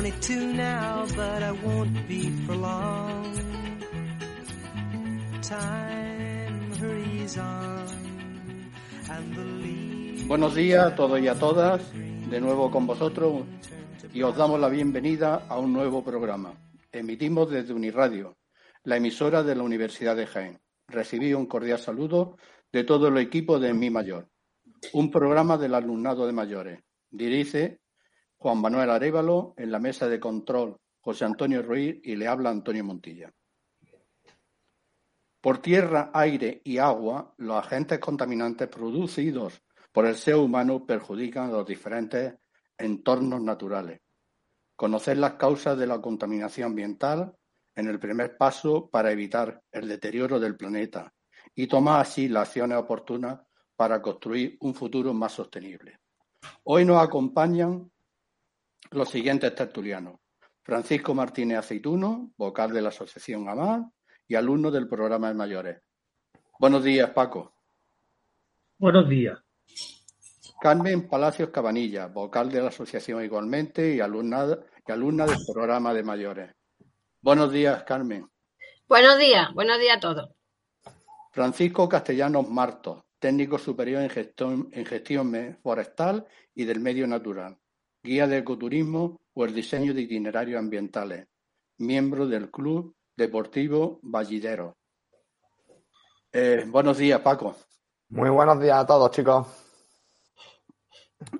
22 now, but I won't be for long. Time hurries on, and the leaves Buenos días a todos y a todas, de nuevo con vosotros y os damos la bienvenida a un nuevo programa. Emitimos desde Uniradio, la emisora de la Universidad de Jaén. Recibí un cordial saludo de todo el equipo de Mi Mayor, un programa del alumnado de mayores. Dirige Juan Manuel Arévalo en la mesa de control José Antonio Ruiz y le habla Antonio Montilla. Por tierra, aire y agua, los agentes contaminantes producidos por el ser humano perjudican a los diferentes entornos naturales. Conocer las causas de la contaminación ambiental en el primer paso para evitar el deterioro del planeta y tomar así las acciones oportunas para construir un futuro más sostenible. Hoy nos acompañan los siguientes tertulianos. Francisco Martínez Aceituno, vocal de la Asociación AMAR y alumno del programa de mayores. Buenos días, Paco. Buenos días. Carmen Palacios Cabanilla, vocal de la asociación igualmente y alumna, y alumna del programa de mayores. Buenos días, Carmen. Buenos días, buenos días a todos. Francisco Castellanos Martos, técnico superior en gestión, en gestión forestal y del medio natural, guía de ecoturismo o el diseño de itinerarios ambientales, miembro del Club Deportivo Vallidero. Eh, buenos días, Paco. Muy buenos días a todos, chicos.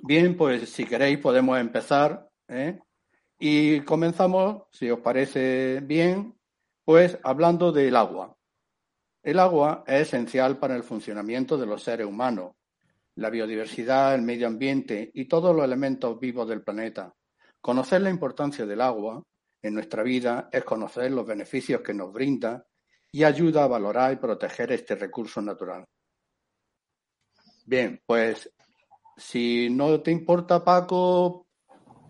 Bien, pues si queréis podemos empezar. ¿eh? Y comenzamos, si os parece bien, pues hablando del agua. El agua es esencial para el funcionamiento de los seres humanos, la biodiversidad, el medio ambiente y todos los elementos vivos del planeta. Conocer la importancia del agua en nuestra vida es conocer los beneficios que nos brinda y ayuda a valorar y proteger este recurso natural. Bien, pues si no te importa, Paco,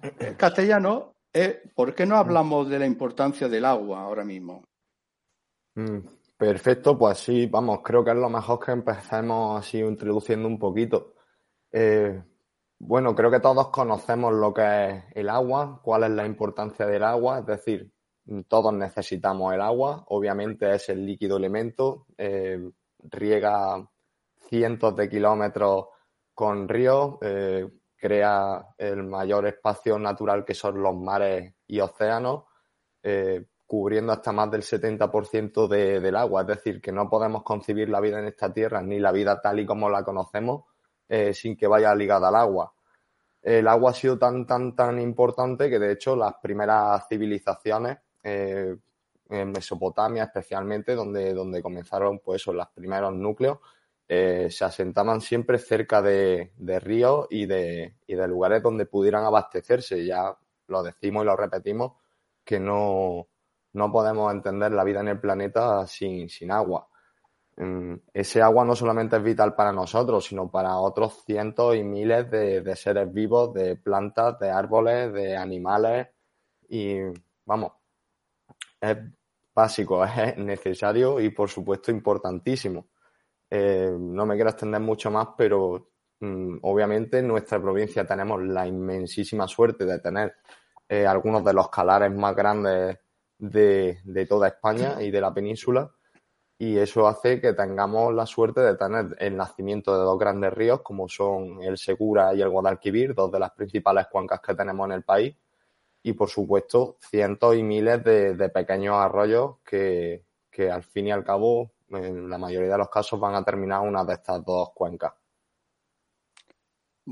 castellano, eh, ¿por qué no hablamos de la importancia del agua ahora mismo? Perfecto, pues sí, vamos, creo que es lo mejor que empecemos así introduciendo un poquito. Eh, bueno, creo que todos conocemos lo que es el agua, cuál es la importancia del agua, es decir, todos necesitamos el agua, obviamente es el líquido elemento, eh, riega cientos de kilómetros con ríos, eh, crea el mayor espacio natural que son los mares y océanos, cubriendo hasta más del 70% de, del agua. Es decir, que no podemos concebir la vida en esta tierra, ni la vida tal y como la conocemos, eh, sin que vaya ligada al agua. El agua ha sido tan, tan, tan importante que de hecho las primeras civilizaciones, eh, en Mesopotamia especialmente, donde, donde comenzaron pues, los primeros núcleos, eh, se asentaban siempre cerca de, de ríos y de, y de, lugares donde pudieran abastecerse. Ya lo decimos y lo repetimos, que no, no podemos entender la vida en el planeta sin, sin agua. Mm, ese agua no solamente es vital para nosotros, sino para otros cientos y miles de, seres vivos, de plantas, de árboles, de animales. Y vamos, es básico, es necesario y por supuesto importantísimo. Eh, no me quiero extender mucho más, pero mm, obviamente en nuestra provincia tenemos la inmensísima suerte de tener eh, algunos de los calares más grandes de, de, toda España y de la península. Y eso hace que tengamos la suerte de tener el nacimiento de dos grandes ríos, como son el Segura y el Guadalquivir, dos de las principales cuencas que tenemos en el país. Y por supuesto, cientos y miles de, de pequeños arroyos que, que al fin y al cabo en la mayoría de los casos van a terminar una de estas dos cuencas.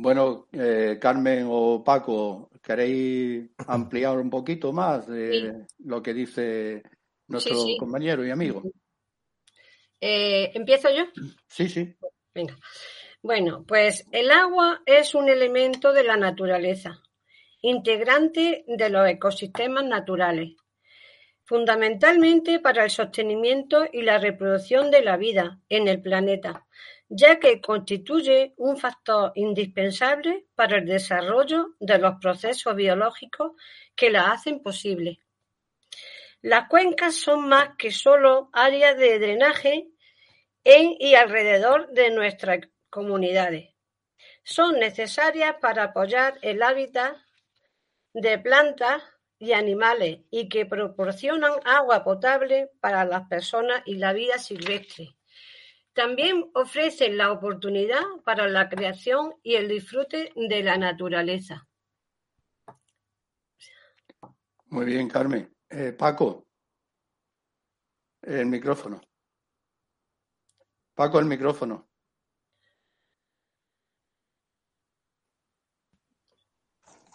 Bueno, eh, Carmen o Paco, ¿queréis ampliar un poquito más de sí. lo que dice nuestro sí, sí. compañero y amigo? Eh, ¿Empiezo yo? Sí, sí. Venga. Bueno, pues el agua es un elemento de la naturaleza, integrante de los ecosistemas naturales fundamentalmente para el sostenimiento y la reproducción de la vida en el planeta, ya que constituye un factor indispensable para el desarrollo de los procesos biológicos que la hacen posible. Las cuencas son más que solo áreas de drenaje en y alrededor de nuestras comunidades. Son necesarias para apoyar el hábitat de plantas, y animales y que proporcionan agua potable para las personas y la vida silvestre. También ofrecen la oportunidad para la creación y el disfrute de la naturaleza. Muy bien, Carmen. Eh, Paco, el micrófono. Paco, el micrófono.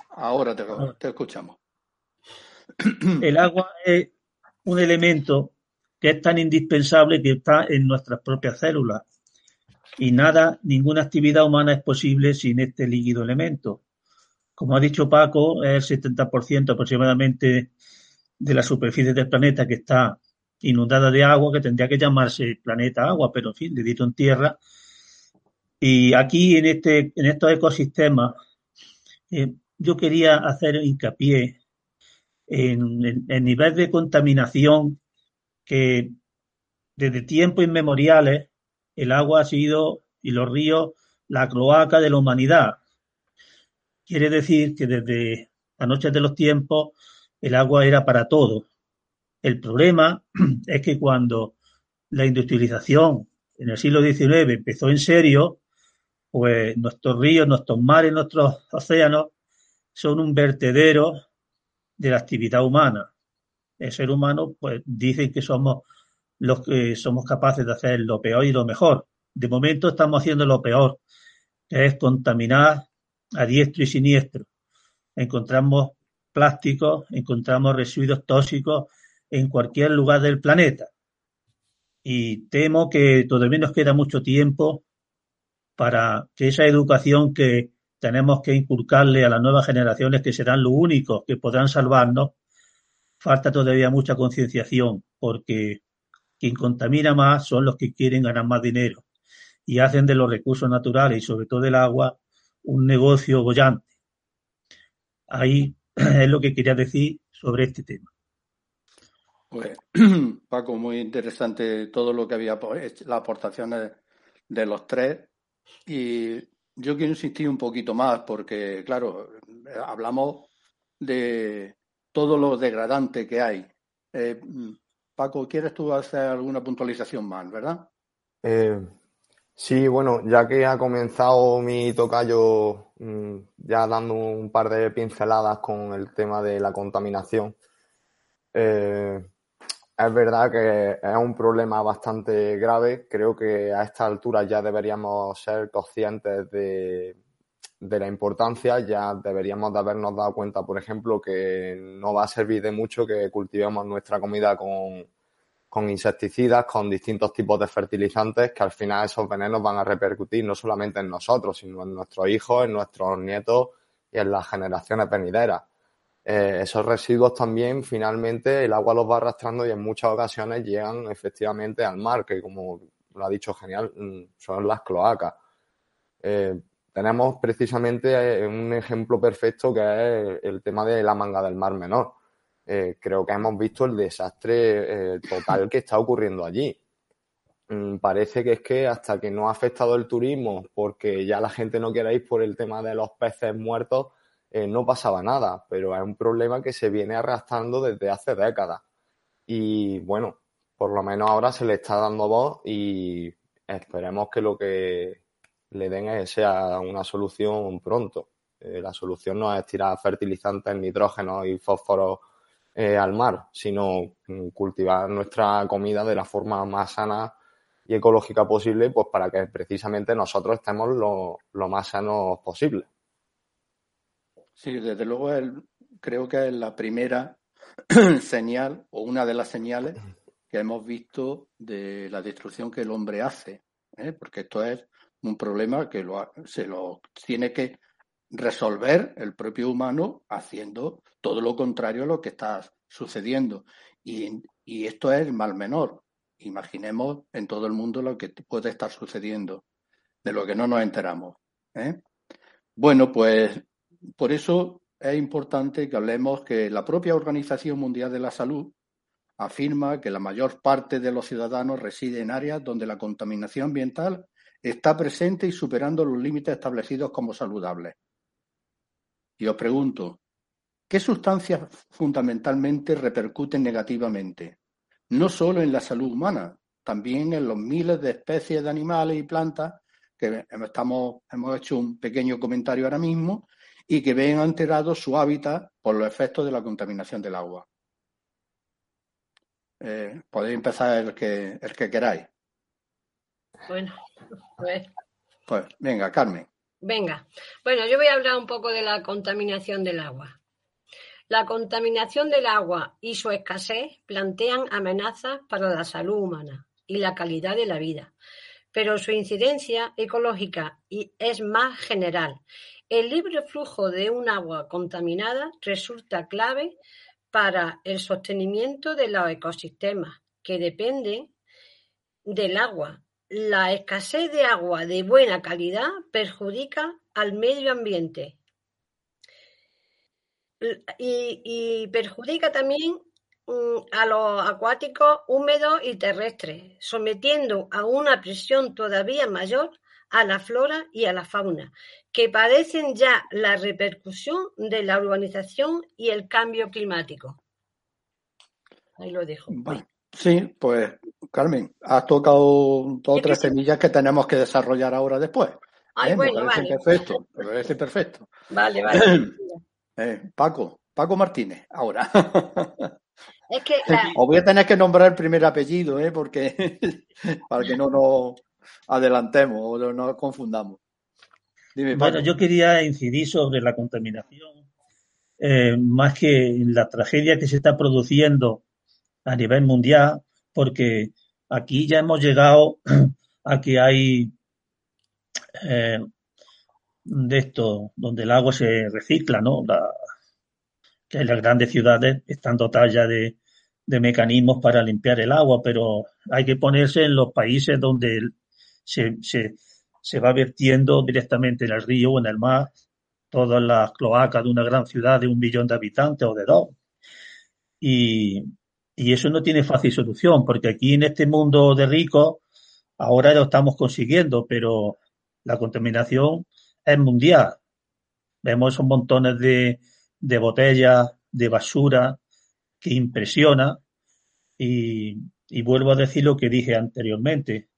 Ahora te, te escuchamos. El agua es un elemento que es tan indispensable que está en nuestras propias células. Y nada, ninguna actividad humana es posible sin este líquido elemento. Como ha dicho Paco, es el 70% aproximadamente de la superficie del planeta que está inundada de agua, que tendría que llamarse planeta agua, pero en fin, dedito en tierra. Y aquí en, este, en estos ecosistemas, eh, yo quería hacer hincapié en el nivel de contaminación que desde tiempos inmemoriales el agua ha sido y los ríos la cloaca de la humanidad. Quiere decir que desde la noche de los tiempos el agua era para todo. El problema es que cuando la industrialización en el siglo XIX empezó en serio, pues nuestros ríos, nuestros mares, nuestros océanos son un vertedero de la actividad humana. El ser humano, pues dicen que somos los que somos capaces de hacer lo peor y lo mejor. De momento estamos haciendo lo peor, que es contaminar a diestro y siniestro. Encontramos plásticos, encontramos residuos tóxicos en cualquier lugar del planeta. Y temo que todavía nos queda mucho tiempo para que esa educación que tenemos que inculcarle a las nuevas generaciones que serán los únicos que podrán salvarnos, falta todavía mucha concienciación, porque quien contamina más son los que quieren ganar más dinero y hacen de los recursos naturales y sobre todo del agua un negocio bollante. Ahí es lo que quería decir sobre este tema. Pues, Paco, muy interesante todo lo que había, las aportaciones de los tres. Y yo quiero insistir un poquito más porque, claro, hablamos de todo lo degradante que hay. Eh, Paco, ¿quieres tú hacer alguna puntualización más, verdad? Eh, sí, bueno, ya que ha comenzado mi tocayo mm, ya dando un par de pinceladas con el tema de la contaminación, eh, es verdad que es un problema bastante grave. Creo que a esta altura ya deberíamos ser conscientes de, la importancia. Ya deberíamos de habernos dado cuenta, por ejemplo, que no va a servir de mucho que cultivemos nuestra comida con, con insecticidas, con distintos tipos de fertilizantes, que al final esos venenos van a repercutir no solamente en nosotros, sino en nuestros hijos, en nuestros nietos y en las generaciones venideras. Eh, esos residuos también finalmente el agua los va arrastrando y en muchas ocasiones llegan efectivamente al mar, que como lo ha dicho genial, mm, son las cloacas. Eh, tenemos precisamente eh, un ejemplo perfecto que es el tema de la manga del mar menor. creo que hemos visto el desastre total que está ocurriendo allí. Mm, parece que es que hasta que no ha afectado el turismo, porque ya la gente no quiere ir por el tema de los peces muertos, eh, no pasaba nada, pero es un problema que se viene arrastrando desde hace décadas. Y bueno, por lo menos ahora se le está dando voz y esperemos que lo que le den sea una solución pronto. Eh, la solución no es tirar fertilizantes, nitrógeno y fósforo eh, al mar, sino mm, cultivar nuestra comida de la forma más sana y ecológica posible, pues para que precisamente nosotros estemos lo, lo más sanos posible. Sí, desde luego creo que es la primera señal o una de las señales que hemos visto de la destrucción que el hombre hace, ¿eh? porque esto es un problema que se lo tiene que resolver el propio humano haciendo todo lo contrario a lo que está sucediendo. Y, y esto es mal menor. Imaginemos en todo el mundo lo que puede estar sucediendo, de lo que no nos enteramos. ¿eh? Bueno, pues por eso es importante que hablemos que la propia Organización Mundial de la Salud afirma que la mayor parte de los ciudadanos reside en áreas donde la contaminación ambiental está presente y superando los límites establecidos como saludables. Y os pregunto, ¿Qué sustancias fundamentalmente repercuten negativamente? No solo en la salud humana, también en los miles de especies de animales y plantas que hemos hecho un pequeño comentario ahora mismo y que ven alterado su hábitat por los efectos de la contaminación del agua. Eh, podéis empezar el que, el que queráis. Bueno, pues. Pues venga, Carmen. Venga. Bueno, yo voy a hablar un poco de la contaminación del agua. La contaminación del agua y su escasez plantean amenazas para la salud humana y la calidad de la vida, pero su incidencia ecológica es más general. El libre flujo de un agua contaminada resulta clave para el sostenimiento de los ecosistemas que dependen del agua. La escasez de agua de buena calidad perjudica al medio ambiente y, perjudica también mm, a los acuáticos húmedos y terrestres, sometiendo a una presión todavía mayor a la flora y a la fauna, que padecen ya la repercusión de la urbanización y el cambio climático. Ahí lo dejo. sí, pues Carmen, has tocado dos o tres semillas que tenemos que desarrollar ahora después. Ay, ¿Eh? bueno, me parece perfecto, me parece perfecto. Vale, vale. Eh, Paco, Paco Martínez, ahora. Es que Os voy a tener que nombrar el primer apellido, ¿eh? porque para que no nos adelantemos o no nos confundamos. bueno, yo quería incidir sobre la contaminación, eh, más que la tragedia que se está produciendo a nivel mundial, porque aquí ya hemos llegado a que hay eh, de esto donde el agua se recicla, ¿no? que las grandes ciudades están dotadas ya de, mecanismos para limpiar el agua, pero hay que ponerse en los países donde se, se, va vertiendo directamente en el río o en el mar todas las cloacas de una gran ciudad de un millón de habitantes o de dos. Y, y eso no tiene fácil solución, porque aquí en este mundo de ricos ahora lo estamos consiguiendo, pero la contaminación es mundial. Vemos esos montones de, de botellas, de basura, que impresiona. Y, vuelvo a decir lo que dije anteriormente.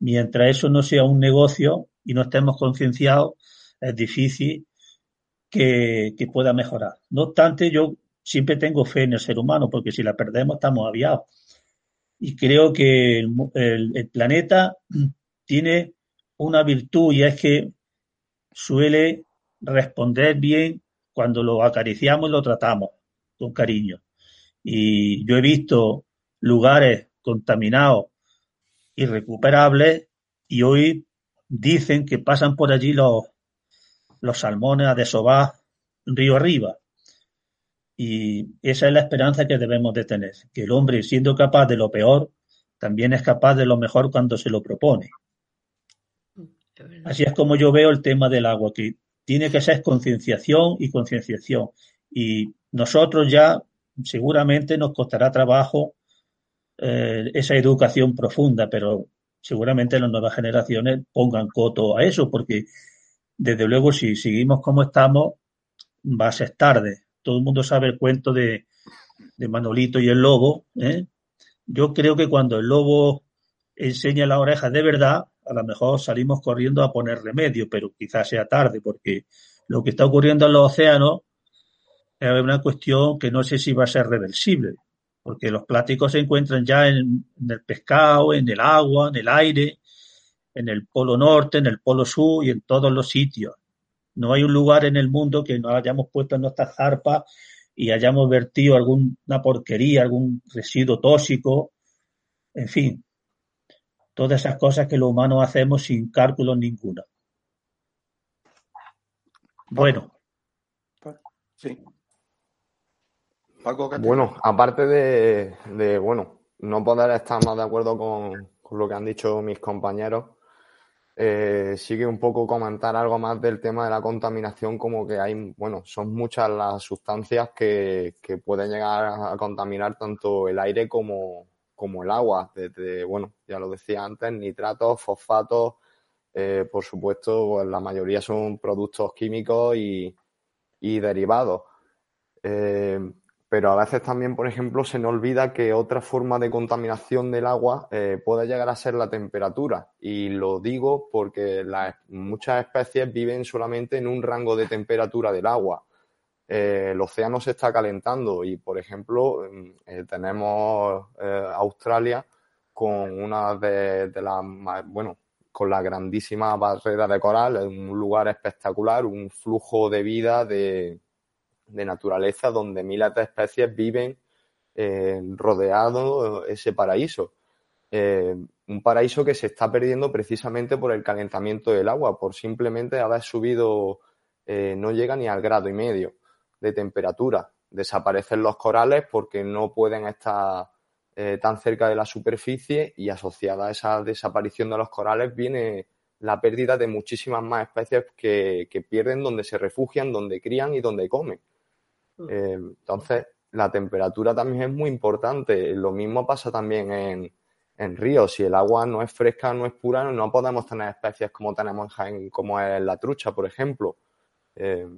Mientras eso no sea un negocio y no estemos concienciados, es difícil que, pueda mejorar. No obstante, yo siempre tengo fe en el ser humano, porque si la perdemos estamos aviados. Y creo que el planeta tiene una virtud y es que suele responder bien cuando lo acariciamos y lo tratamos con cariño. Y yo he visto lugares contaminados, irrecuperables, y hoy dicen que pasan por allí los, los salmones a desovar río arriba. Y esa es la esperanza que debemos de tener, que el hombre, siendo capaz de lo peor, también es capaz de lo mejor cuando se lo propone. Así es como yo veo el tema del agua, que tiene que ser concienciación y concienciación. Y nosotros ya seguramente nos costará trabajo eh, esa educación profunda, pero seguramente las nuevas generaciones pongan coto a eso, porque desde luego si seguimos como estamos, va a ser tarde. Todo el mundo sabe el cuento de, de Manolito y el lobo. ¿eh? Yo creo que cuando el lobo enseña la oreja de verdad, a lo mejor salimos corriendo a poner remedio, pero quizás sea tarde, porque lo que está ocurriendo en los océanos es una cuestión que no sé si va a ser reversible, porque los plásticos se encuentran ya en, el pescado, en el agua, en el aire, en el polo norte, en el polo sur y en todos los sitios. No hay un lugar en el mundo que no hayamos puesto en nuestras zarpas y hayamos vertido alguna porquería, algún residuo tóxico, en fin, todas esas cosas que los humanos hacemos sin cálculos ninguno. Bueno. Sí. bueno, aparte de, bueno, no poder estar más de acuerdo con, lo que han dicho mis compañeros, eh, sigue un poco comentar algo más del tema de la contaminación, como que hay, bueno, son muchas las sustancias que, que pueden llegar a contaminar tanto el aire como, como el agua, desde, bueno, ya lo decía antes, nitratos, fosfatos, eh, por supuesto, pues la mayoría son productos químicos y, derivados. Eh, pero a veces también, por ejemplo, se nos olvida que otra forma de contaminación del agua eh, puede llegar a ser la temperatura. Y lo digo porque muchas especies viven solamente en un rango de temperatura del agua. Eh, el océano se está calentando y, por ejemplo, mm, tenemos Australia con una de, de las, bueno, con la grandísima barrera de coral, un lugar espectacular, un flujo de vida de, naturaleza donde miles de especies viven eh, rodeado ese paraíso. Eh, un paraíso que se está perdiendo precisamente por el calentamiento del agua, por simplemente haber subido, eh, no llega ni al grado y medio de temperatura. Desaparecen los corales porque no pueden estar tan cerca de la superficie y asociada a esa desaparición de los corales viene la pérdida de muchísimas más especies que, pierden donde se refugian, donde crían y donde comen. Mm. Eh, entonces, la temperatura también es muy importante. Lo mismo pasa también en, en ríos. Si el agua no es fresca, no es pura, no podemos tener especies como tenemos en Jaén, como es la trucha, por ejemplo. Eh,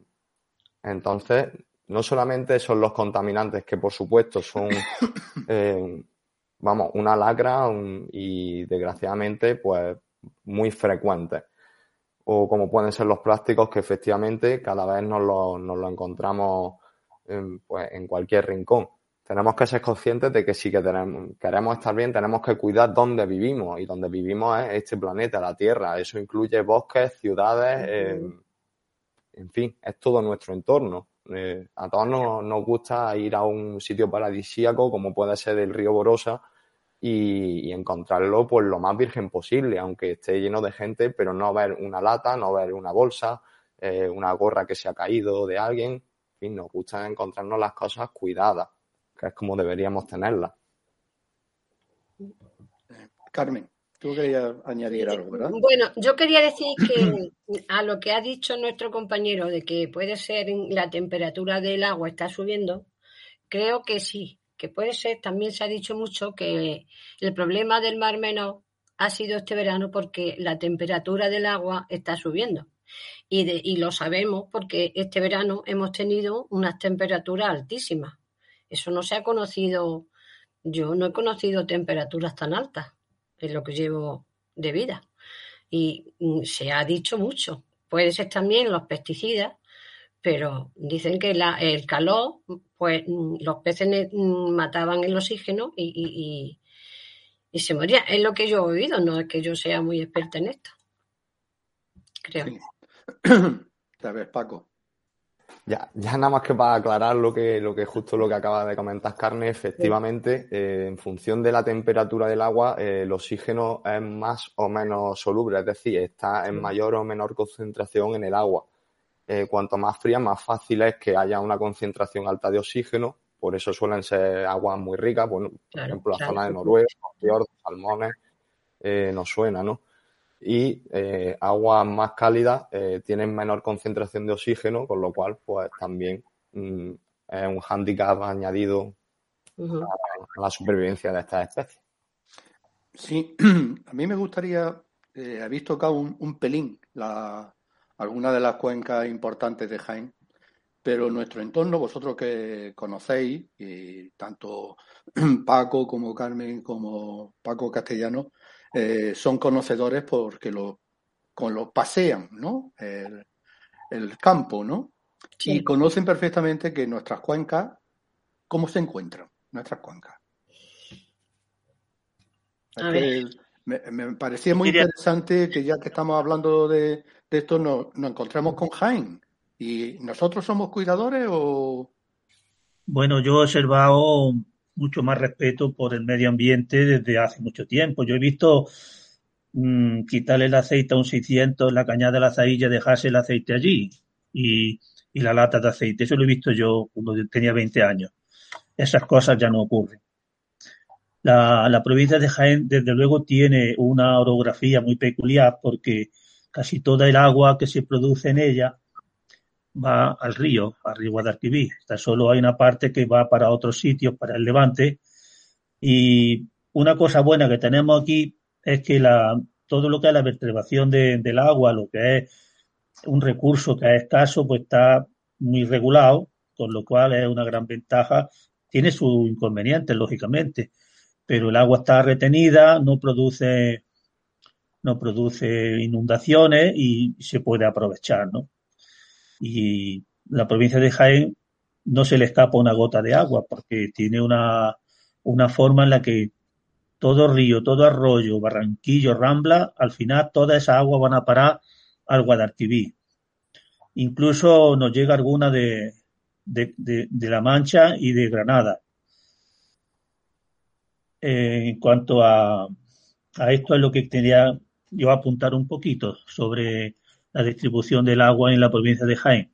entonces, no solamente son los contaminantes, que por supuesto son, eh, vamos, una lacra y desgraciadamente, pues muy frecuentes. O como pueden ser los plásticos, que efectivamente cada vez nos lo, nos lo encontramos en, pues, en cualquier rincón. Tenemos que ser conscientes de que si que tenemos, queremos estar bien, tenemos que cuidar dónde vivimos. Y donde vivimos es este planeta, la Tierra. Eso incluye bosques, ciudades, eh, en fin, es todo nuestro entorno. Eh, a todos nos, gusta ir a un sitio paradisíaco como puede ser el río Borosa y, encontrarlo pues lo más virgen posible, aunque esté lleno de gente, pero no ver una lata, no ver una bolsa, eh, una gorra que se ha caído de alguien. En fin, nos gusta encontrarnos las cosas cuidadas, que es como deberíamos tenerlas. Carmen. Tú querías añadir algo, ¿verdad? Bueno, yo quería decir que a lo que ha dicho nuestro compañero de que puede ser la temperatura del agua está subiendo, creo que sí, que puede ser. También se ha dicho mucho que el problema del Mar Menor ha sido este verano porque la temperatura del agua está subiendo. Y, y lo sabemos porque este verano hemos tenido unas temperaturas altísimas. Eso no se ha conocido, yo no he conocido temperaturas tan altas es lo que llevo de vida. Y mm, se ha dicho mucho. Puede ser también los pesticidas, pero dicen que el calor, pues mm, los peces mm, mataban el oxígeno y, se morían. Es lo que yo he oído, no es que yo sea muy experta en esto. Creo. ¿Sabes, Paco? Ya, ya nada más que para aclarar lo que, lo que justo lo que acaba de comentar Carne, efectivamente, eh, en función de la temperatura del agua, eh, el oxígeno es más o menos soluble, es decir, está en mayor o menor concentración en el agua. Eh, cuanto más fría, más fácil es que haya una concentración alta de oxígeno, por eso suelen ser aguas muy ricas, bueno, por ejemplo, la zona de Noruega, fiordos, salmones, nos suena, ¿no? Y eh, aguas más cálidas eh, tienen menor concentración de oxígeno, con lo cual pues también mm, es un hándicap añadido a, la supervivencia de estas especies. Sí, a mí me gustaría, eh, habéis tocado un, un pelín la, alguna de las cuencas importantes de Jaén, pero nuestro entorno, vosotros que conocéis, y tanto Paco como Carmen como Paco Castellano, eh, son conocedores porque lo, con lo pasean, ¿no? El, campo, ¿no? Y conocen perfectamente que nuestras cuencas, ¿cómo se encuentran nuestras cuencas? me, parecía muy interesante que ya que estamos hablando de, esto, nos, nos encontramos con Jaén. ¿Y nosotros somos cuidadores o...? Bueno, yo he observado mucho más respeto por el medio ambiente desde hace mucho tiempo. Yo he visto mm, quitarle el aceite a un 600 la cañada de la zailla, dejarse el aceite allí y, la lata de aceite. Eso lo he visto yo cuando tenía 20 años. Esas cosas ya no ocurren. La, la provincia de Jaén, desde luego, tiene una orografía muy peculiar porque casi toda el agua que se produce en ella va al río, al río Guadalquivir. Está solo hay una parte que va para otros sitios, para el Levante. Y una cosa buena que tenemos aquí es que todo lo que es la vertebración del agua, lo que es un recurso que es escaso, pues está muy regulado con lo cual es una gran ventaja. Tiene sus inconvenientes, lógicamente, pero el agua está retenida, no produce, no produce inundaciones y se puede aprovechar, ¿no? Y la provincia de Jaén no se le escapa una gota de agua porque tiene una, una forma en la que todo río, todo arroyo, barranquillo, rambla, al final toda esa agua van a parar al Guadalquivir. Incluso nos llega alguna de, de, La Mancha y de Granada. Eh, en cuanto a, a esto es lo que quería yo apuntar un poquito sobre la distribución del agua en la provincia de Jaén.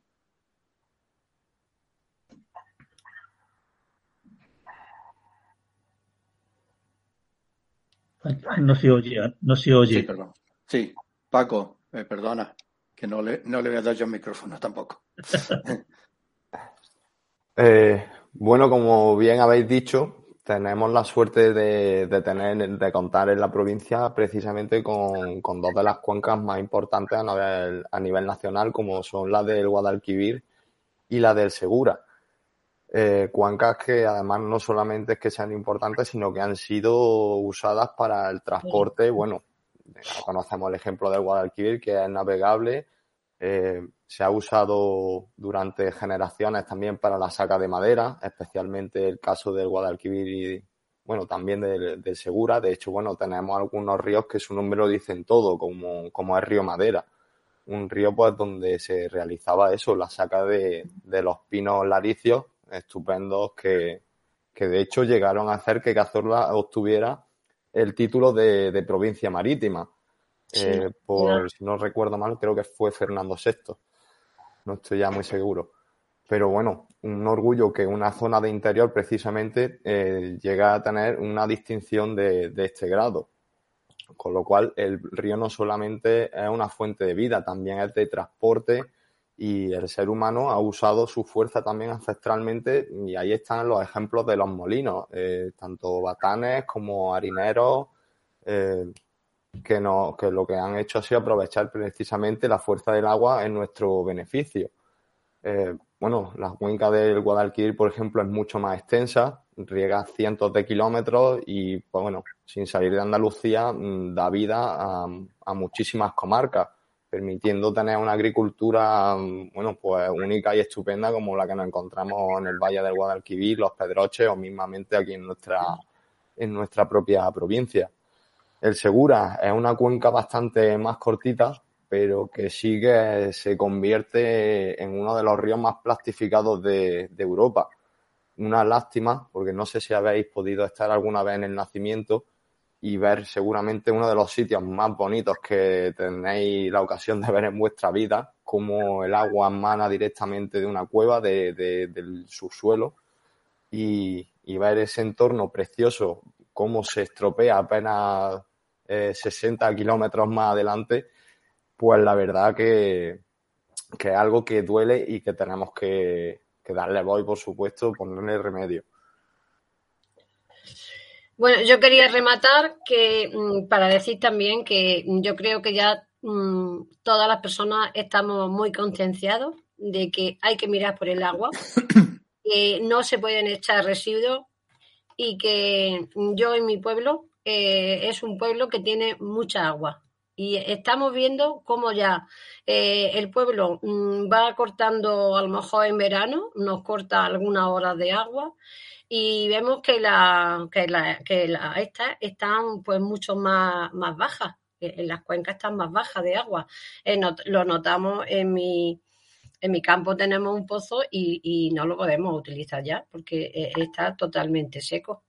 No se oye, no se oye. Sí, perdón. Sí, Paco, eh, perdona, que no le, no le voy a dar yo el micrófono tampoco. Eh, bueno, como bien habéis dicho, tenemos la suerte de, tener, de contar en la provincia precisamente con, con, dos de las cuencas más importantes a nivel, a nivel nacional, como son la del Guadalquivir y la del Segura. Eh, cuencas que además no solamente es que sean importantes, sino que han sido usadas para el transporte. Bueno, conocemos el ejemplo del Guadalquivir, que es navegable. Eh, se ha usado durante generaciones también para la saca de madera, especialmente el caso del Guadalquivir y, bueno, también del, Segura. De hecho, bueno, tenemos algunos ríos que su nombre lo dicen todo, como, como es Río Madera. Un río, pues, donde se realizaba eso, la saca de, de los pinos laricios estupendos que, de hecho llegaron a hacer que Cazorla obtuviera el título de, provincia marítima. Eh, por, si no recuerdo mal, creo que fue Fernando VI. No estoy ya muy seguro. Pero bueno, un orgullo que una zona de interior precisamente eh, llega a tener una distinción de, este grado. Con lo cual, el río no solamente es una fuente de vida, también es de transporte y el ser humano ha usado su fuerza también ancestralmente y ahí están los ejemplos de los molinos, eh, tanto batanes como harineros, eh, que, no, que lo que han hecho ha sido aprovechar precisamente la fuerza del agua en nuestro beneficio. Eh, bueno, la cuenca del Guadalquivir, por ejemplo, es mucho más extensa, riega cientos de kilómetros y, pues bueno, sin salir de Andalucía, mm, da vida a, a muchísimas comarcas permitiendo tener una agricultura, bueno, pues única y estupenda como la que nos encontramos en el Valle del Guadalquivir, Los Pedroches o mismamente aquí en nuestra, en nuestra propia provincia. El Segura es una cuenca bastante más cortita, pero que sí que se convierte en uno de los ríos más plastificados de, Europa. Una lástima, porque no sé si habéis podido estar alguna vez en el nacimiento, y ver seguramente uno de los sitios más bonitos que tenéis la ocasión de ver en vuestra vida, como el agua emana directamente de una cueva, de, del subsuelo, y, ver ese entorno precioso, cómo se estropea apenas 60 eh, kilómetros más adelante, pues la verdad que, que, es algo que duele y que tenemos que, que darle voz, por supuesto, ponerle remedio. Bueno, yo quería rematar que mm, para decir también que yo creo que ya mm, todas las personas estamos muy concienciados de que hay que mirar por el agua, que no se pueden echar residuos y que yo en mi pueblo eh, es un pueblo que tiene mucha agua. Y estamos viendo cómo ya eh, el pueblo mm, va cortando, a lo mejor en verano, nos corta algunas horas de agua. Y vemos que la que la, estas están pues mucho más, más bajas. En las cuencas están más bajas de agua. Eh, lo notamos en mi en mi campo tenemos un pozo y, no lo podemos utilizar ya porque eh, está totalmente seco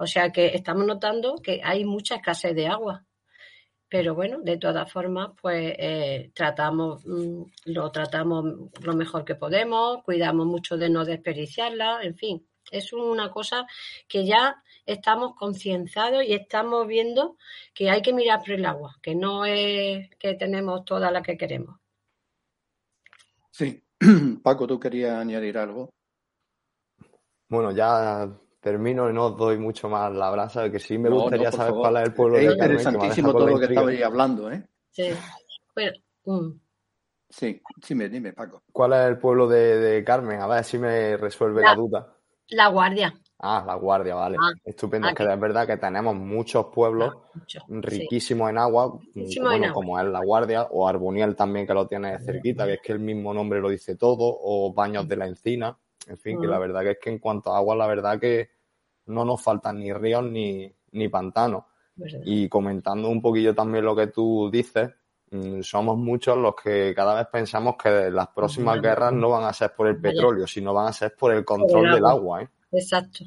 o sea que estamos notando que hay mucha escasez de agua pero bueno, de todas formas, pues eh, tratamos, mm, lo tratamos lo mejor que podemos, cuidamos mucho de no desperdiciarla, en fin, es una cosa que ya estamos concienciados y estamos viendo que hay que mirar por el agua, que no es que tenemos toda la que queremos. Sí. Paco, ¿tú querías añadir algo? Bueno, ya termino y no os doy mucho más la brasa, que sí me gustaría saber cuál es el pueblo es interesantísimo todo lo que estabais hablando, ¿eh? Sí. Bueno, mm. Sí, dime, dime, Paco. ¿Cuál es el pueblo de, Carmen? A ver si me resuelve la, duda. La Guardia. Ah, La Guardia, vale. Ah, Estupendo. Es que es verdad que tenemos muchos pueblos ah, riquísimos en agua, como es La Guardia, o Arboniel también que lo tiene cerquita, que es que el mismo nombre lo dice todo, o Baños de la Encina. En fin, que la verdad que es que en cuanto a agua, la verdad que no nos faltan ni ríos ni, ni pantanos. Y comentando un poquillo también lo que tú dices, mm, somos muchos los que cada vez pensamos que las próximas guerras no van a ser por el petróleo, sino van a ser por el control del agua. ¿eh? Exacto.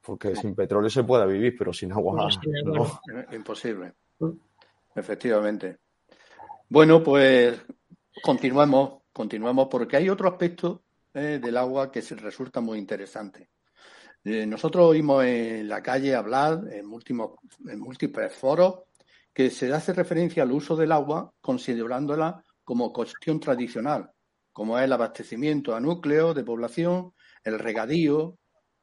Porque sin petróleo se puede vivir, pero sin agua no. Imposible. Mm. Efectivamente. Bueno, pues continuamos, continuamos porque hay otro aspecto del agua que resulta muy interesante. Eh, nosotros oímos en la calle hablar en, múltiples foros que se hace referencia al uso del agua considerándola como cuestión tradicional, como es el abastecimiento a núcleos de población, el regadío,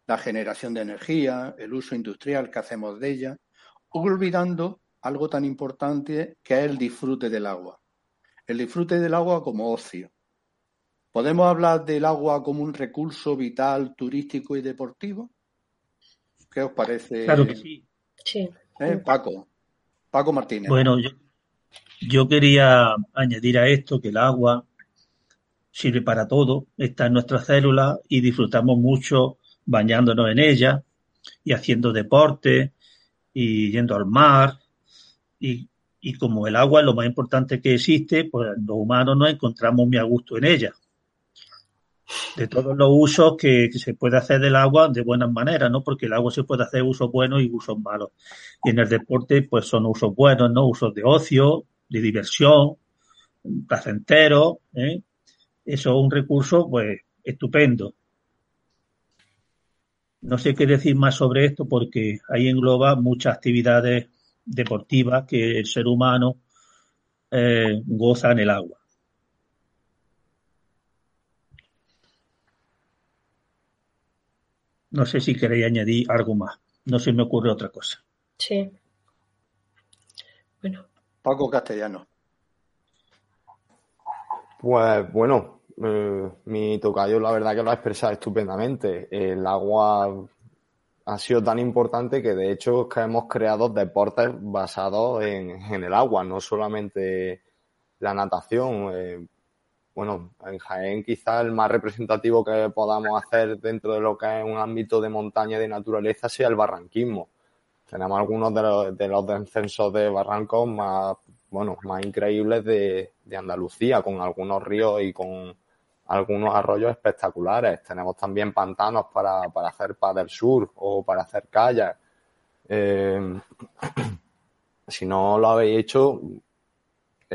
la generación de energía, el uso industrial que hacemos de ella, olvidando algo tan importante que es el disfrute del agua. El disfrute del agua como ocio. ¿Podemos hablar del agua como un recurso vital, turístico y deportivo? ¿Qué os parece? Claro que sí. ¿Eh? Paco. Paco Martínez. Bueno, yo, yo quería añadir a esto que el agua sirve para todo, está en nuestras células y disfrutamos mucho bañándonos en ella y haciendo deporte y yendo al mar. Y, y como el agua es lo más importante que existe, pues los humanos nos encontramos muy a gusto en ella. De todos los usos que, se puede hacer del agua de buenas maneras, ¿no? Porque el agua se puede hacer usos buenos y usos malos. Y en el deporte, pues son usos buenos, ¿no? Usos de ocio, de diversión, placentero, ¿eh? Eso es un recurso, pues, estupendo. No sé qué decir más sobre esto porque ahí engloba muchas actividades deportivas que el ser humano eh, goza en el agua. No sé si queréis añadir algo más. No se me ocurre otra cosa. Sí. Bueno. Paco Castellano. Pues bueno, eh, mi tocayo la verdad que lo ha expresado estupendamente. El agua ha sido tan importante que de hecho es que hemos creado deportes basados en, el agua, no solamente la natación. Eh, bueno, en Jaén quizá el más representativo que podamos hacer dentro de lo que es un ámbito de montaña y de naturaleza sea el barranquismo. Tenemos algunos de los, de los descensos de barrancos más, bueno, más increíbles de, Andalucía, con algunos ríos y con algunos arroyos espectaculares. Tenemos también pantanos para, para hacer del sur o para hacer kayak. Eh, si no lo habéis hecho,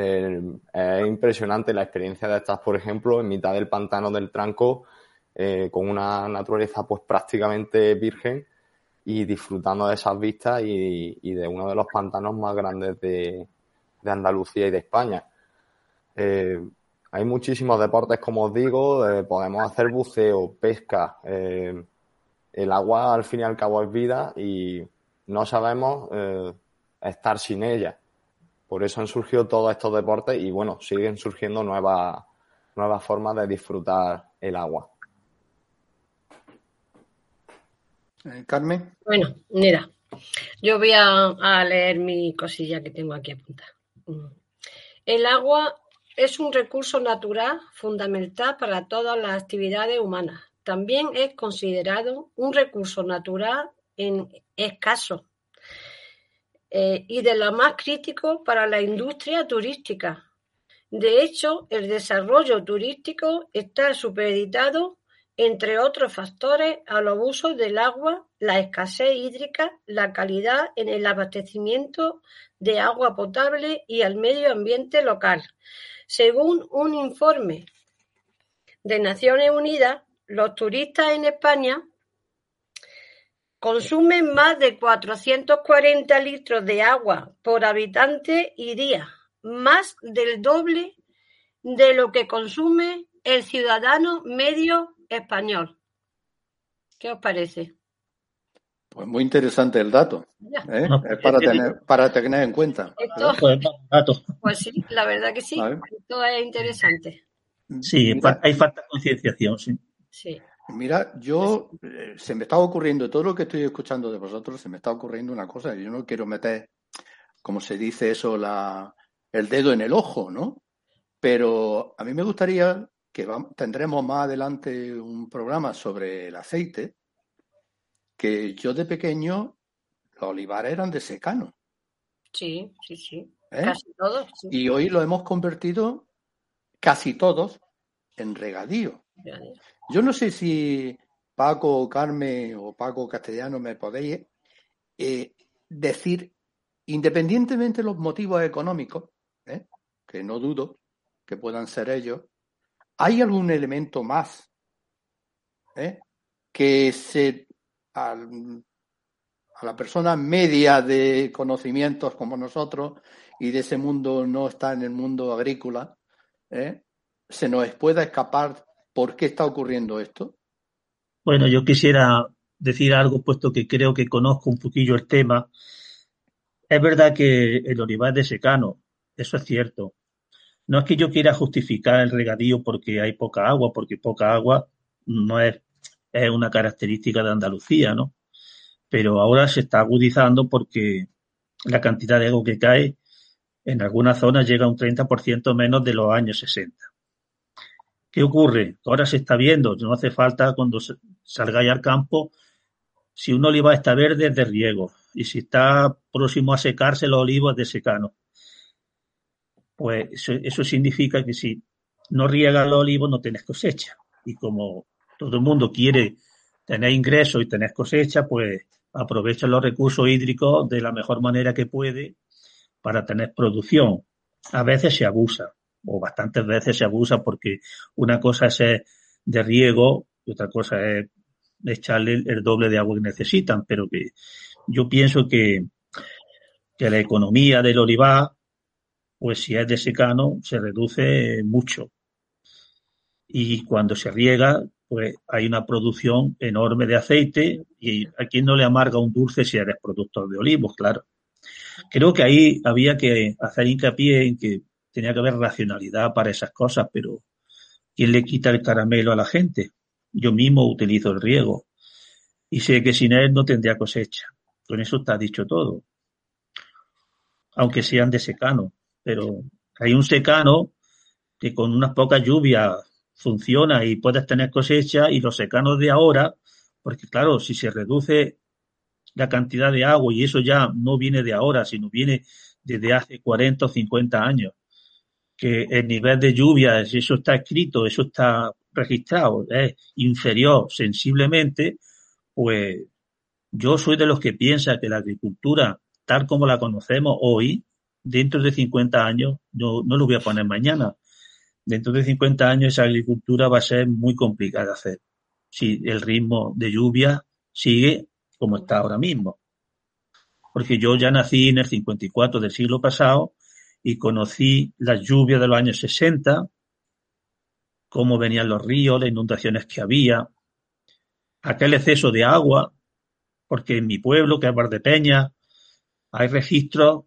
eh, es impresionante la experiencia de estas, por ejemplo, en mitad del pantano del Tranco, eh, con una naturaleza pues prácticamente virgen y disfrutando de esas vistas y, de uno de los pantanos más grandes de, de Andalucía y de España. Eh, hay muchísimos deportes, como os digo, podemos hacer buceo, pesca. El agua al fin y al cabo es vida y no sabemos estar sin ella. Por eso han surgido todos estos deportes y bueno, siguen surgiendo nuevas, nuevas formas de disfrutar el agua. Carmen. Bueno, mira, yo voy a, a leer mi cosilla que tengo aquí apuntada. Mm. El agua es un recurso natural fundamental para todas las actividades humanas. También es considerado un recurso natural en escaso eh, y de lo más crítico para la industria turística. De hecho, el desarrollo turístico está supeditado, entre otros factores, a los usos del agua, la escasez hídrica, la calidad en el abastecimiento de agua potable y al medio ambiente local. Según un informe de Naciones Unidas, los turistas en España consumen más de 440 litros de agua por habitante y día, más del doble de lo que consume el ciudadano medio español. ¿Qué os parece? Pues muy interesante el dato. ¿eh? es para tener, para tener en cuenta. Esto, pues sí, la verdad que sí. Esto es interesante. Sí, hay falta de concienciación, sí. Sí. Mira, yo eh, se me está ocurriendo, todo lo que estoy escuchando de vosotros, se me está ocurriendo una cosa. Yo no quiero meter, como se dice eso, la, el dedo en el ojo, ¿no? Pero a mí me gustaría que tendremos más adelante un programa sobre el aceite, que yo de pequeño, los olivares eran de secano. Sí, sí, sí. ¿Eh? Casi todos. Y hoy lo hemos convertido, casi todos, en regadío. Yo no sé si Paco Carmen o Paco Castellano me podéis eh, decir, independientemente de los motivos económicos, ¿eh? que no dudo que puedan ser ellos, ¿hay algún elemento más ¿eh? que se a la persona media de conocimientos como nosotros y de ese mundo no está en el mundo agrícola, se nos pueda escapar ¿Por qué está ocurriendo esto? Bueno, yo quisiera decir algo, puesto que creo que conozco un poquillo el tema. Es verdad que el olivar es de secano, eso es cierto. No es que yo quiera justificar el regadío porque hay poca agua, porque poca agua no es, es una característica de Andalucía, ¿no? Pero ahora se está agudizando porque la cantidad de agua que cae en algunas zonas llega a un 30% menos de los años 60. ¿Qué ocurre? Ahora se está viendo, no hace falta cuando salgáis al campo, si un olivar está verde es de riego y si está próximo a secarse los olivos es de secano. Pues eso, significa que si no riega los olivos no tenés cosecha. Y como todo el mundo quiere tener ingresos y tener cosecha, pues aprovecha los recursos hídricos de la mejor manera que puede para tener producción. A veces se abusa o bastantes veces se abusa porque una cosa es de riego y otra cosa es echarle el doble de agua que necesitan, pero que yo pienso que, que la economía del olivar, pues si es de secano, se reduce mucho. Y cuando se riega, pues hay una producción enorme de aceite y a quien no le amarga un dulce si eres productor de olivos, claro. Creo que ahí había que hacer hincapié en que tenía que haber racionalidad para esas cosas, pero ¿quién le quita el caramelo a la gente? Yo mismo utilizo el riego y sé que sin él no tendría cosecha. Con eso está dicho todo. Aunque sean de secano, pero hay un secano que con unas pocas lluvias funciona y puedes tener cosecha y los secanos de ahora, porque claro, si se reduce la cantidad de agua y eso ya no viene de ahora, sino viene desde hace 40 o 50 años, que el nivel de lluvias, eso está escrito, eso está registrado, es inferior sensiblemente, pues yo soy de los que piensa que la agricultura, tal como la conocemos hoy, dentro de 50 años, no, no lo voy a poner mañana, dentro de 50 años esa agricultura va a ser muy complicada de hacer, si el ritmo de lluvia sigue como está ahora mismo. Porque yo ya nací en el 54 del siglo pasado y conocí las lluvias de los años 60, cómo venían los ríos, las inundaciones que había, aquel exceso de agua, porque en mi pueblo, que es Valdepeña, hay registros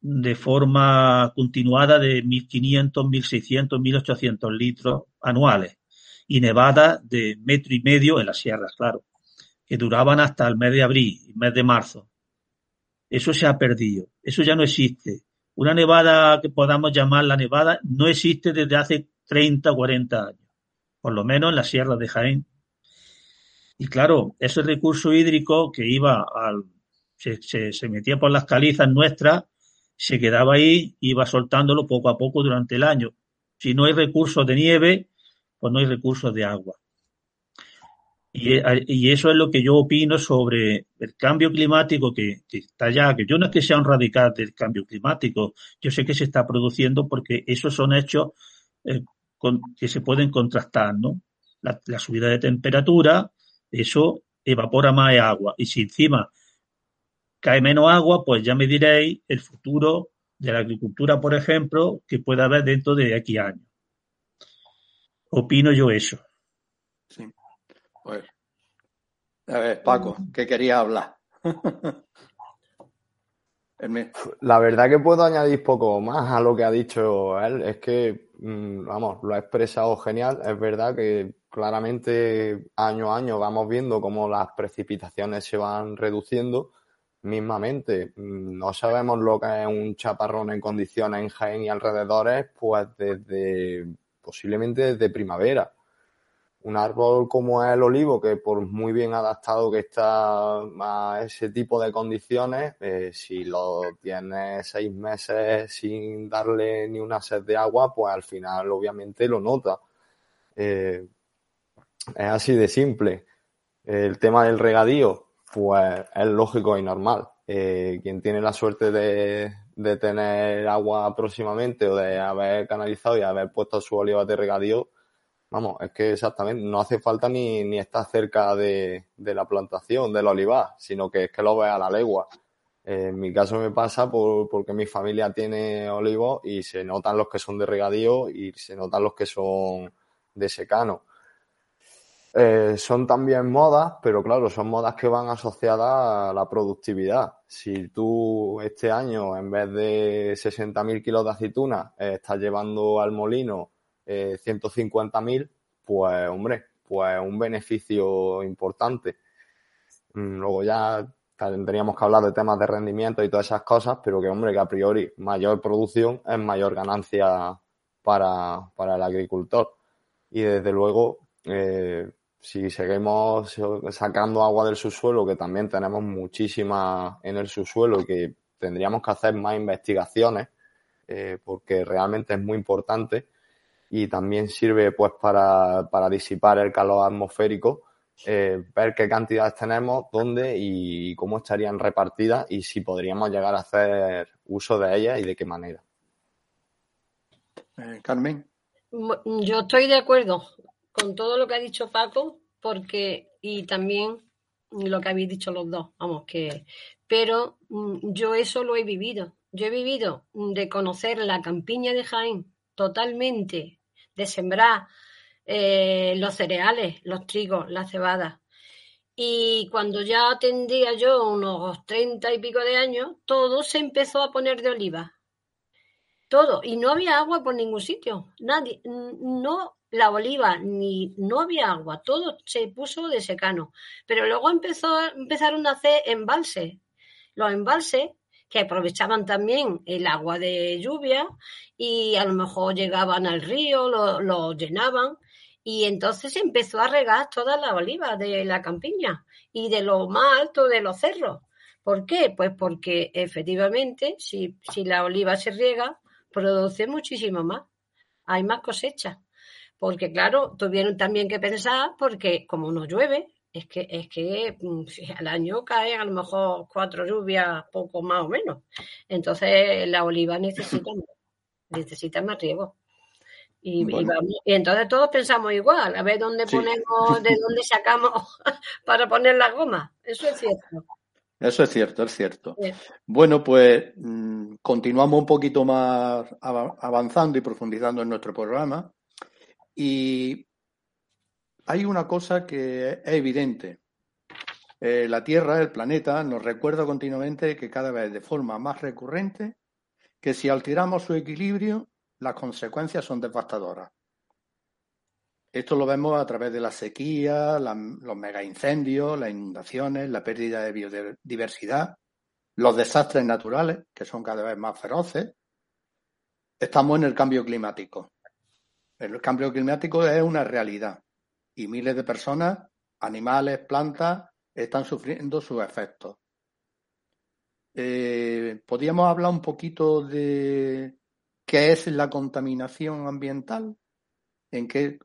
de forma continuada de 1.500, 1.600, 1.800 litros anuales y nevadas de metro y medio en las sierras, claro, que duraban hasta el mes de abril, el mes de marzo. Eso se ha perdido, eso ya no existe. Una nevada que podamos llamar la nevada no existe desde hace 30 o 40 años, por lo menos en la sierra de Jaén. Y claro, ese recurso hídrico que iba al, se, se, metía por las calizas nuestras, se quedaba ahí, iba soltándolo poco a poco durante el año. Si no hay recursos de nieve, pues no hay recursos de agua. Y, eso es lo que yo opino sobre el cambio climático que, está ya, que yo no es que sea un radical del cambio climático, yo sé que se está produciendo porque esos son hechos eh, que se pueden contrastar, ¿no? La, subida de temperatura, eso evapora más agua. Y si encima cae menos agua, pues ya me diréis el futuro de la agricultura, por ejemplo, que puede haber dentro de aquí años. Opino yo eso. Pues A ver, Paco, ¿qué quería hablar? La verdad que puedo añadir poco más a lo que ha dicho él. Es que, mm, vamos, lo ha expresado genial. Es verdad que claramente año a año vamos viendo cómo las precipitaciones se van reduciendo mismamente. Mm, no sabemos lo que es un chaparrón en condiciones en Jaén y alrededores, pues desde posiblemente desde primavera un árbol como el olivo, que por muy bien adaptado que está a ese tipo de condiciones, eh, si lo tienes seis meses sin darle ni una sed de agua, pues al final obviamente lo nota. Eh, es así de simple. El tema del regadío, pues es lógico y normal. Eh, quien tiene la suerte de, de tener agua próximamente o de haber canalizado y haber puesto su oliva de regadío, Vamos, es que exactamente no hace falta ni, ni estar cerca de, la plantación del olivar, sino que es que lo ve a la legua. en mi caso me pasa por, porque mi familia tiene olivos y se notan los que son de regadío y se notan los que son de secano. Eh, son también modas, pero claro, son modas que van asociadas a la productividad. Si tú este año, en vez de 60.000 kilos de aceituna, eh, estás llevando al molino eh, 150.000, pues hombre, pues un beneficio importante. Mm, luego ya tendríamos que hablar de temas de rendimiento y todas esas cosas, pero que hombre, que a priori mayor producción es mayor ganancia para, para el agricultor. Y desde luego, eh, si seguimos sacando agua del subsuelo, que también tenemos muchísima en el subsuelo y que tendríamos que hacer más investigaciones, eh, porque realmente es muy importante, y también sirve pues para, para disipar el calor atmosférico, eh, ver qué cantidades tenemos, dónde y cómo estarían repartidas y si podríamos llegar a hacer uso de ellas y de qué manera. Eh, Carmen. Yo estoy de acuerdo con todo lo que ha dicho Paco, porque, y también lo que habéis dicho los dos, vamos, que, pero mm, yo eso lo he vivido. Yo he vivido de conocer la campiña de Jaén totalmente de sembrar eh, los cereales, los trigos, la cebada. Y cuando ya tendría yo unos treinta y pico de años, todo se empezó a poner de oliva. Todo. Y no había agua por ningún sitio. Nadie, no la oliva, ni no había agua. Todo se puso de secano. Pero luego empezó, empezaron a hacer embalses. Los embalses que aprovechaban también el agua de lluvia y a lo mejor llegaban al río, lo, llenaban y entonces empezó a regar todas las olivas de la campiña y de lo más alto de los cerros. ¿Por qué? Pues porque efectivamente si, si la oliva se riega, produce muchísimo más, hay más cosecha. Porque claro, tuvieron también que pensar porque como no llueve, es que, es que mm, al año caen a lo mejor cuatro lluvias, poco más o menos. Entonces la oliva necesita, necesita más riego. Y, entonces todos pensamos igual, a ver dónde ponemos, de dónde sacamos para poner la goma. Eso es cierto. Eso es cierto, es cierto. Bueno, pues mm, continuamos un poquito más avanzando y profundizando en nuestro programa. Y hay una cosa que es evidente. Eh, la Tierra, el planeta, nos recuerda continuamente que cada vez de forma más recurrente que si alteramos su equilibrio, las consecuencias son devastadoras. Esto lo vemos a través de la sequía, los megaincendios, las inundaciones, la pérdida de biodiversidad, los desastres naturales, que son cada vez más feroces. Estamos en el cambio climático. El cambio climático es una realidad y miles de personas, animales, plantas, están sufriendo sus efectos. Eh, ¿Podríamos hablar un poquito de qué es la contaminación ambiental? ¿En qué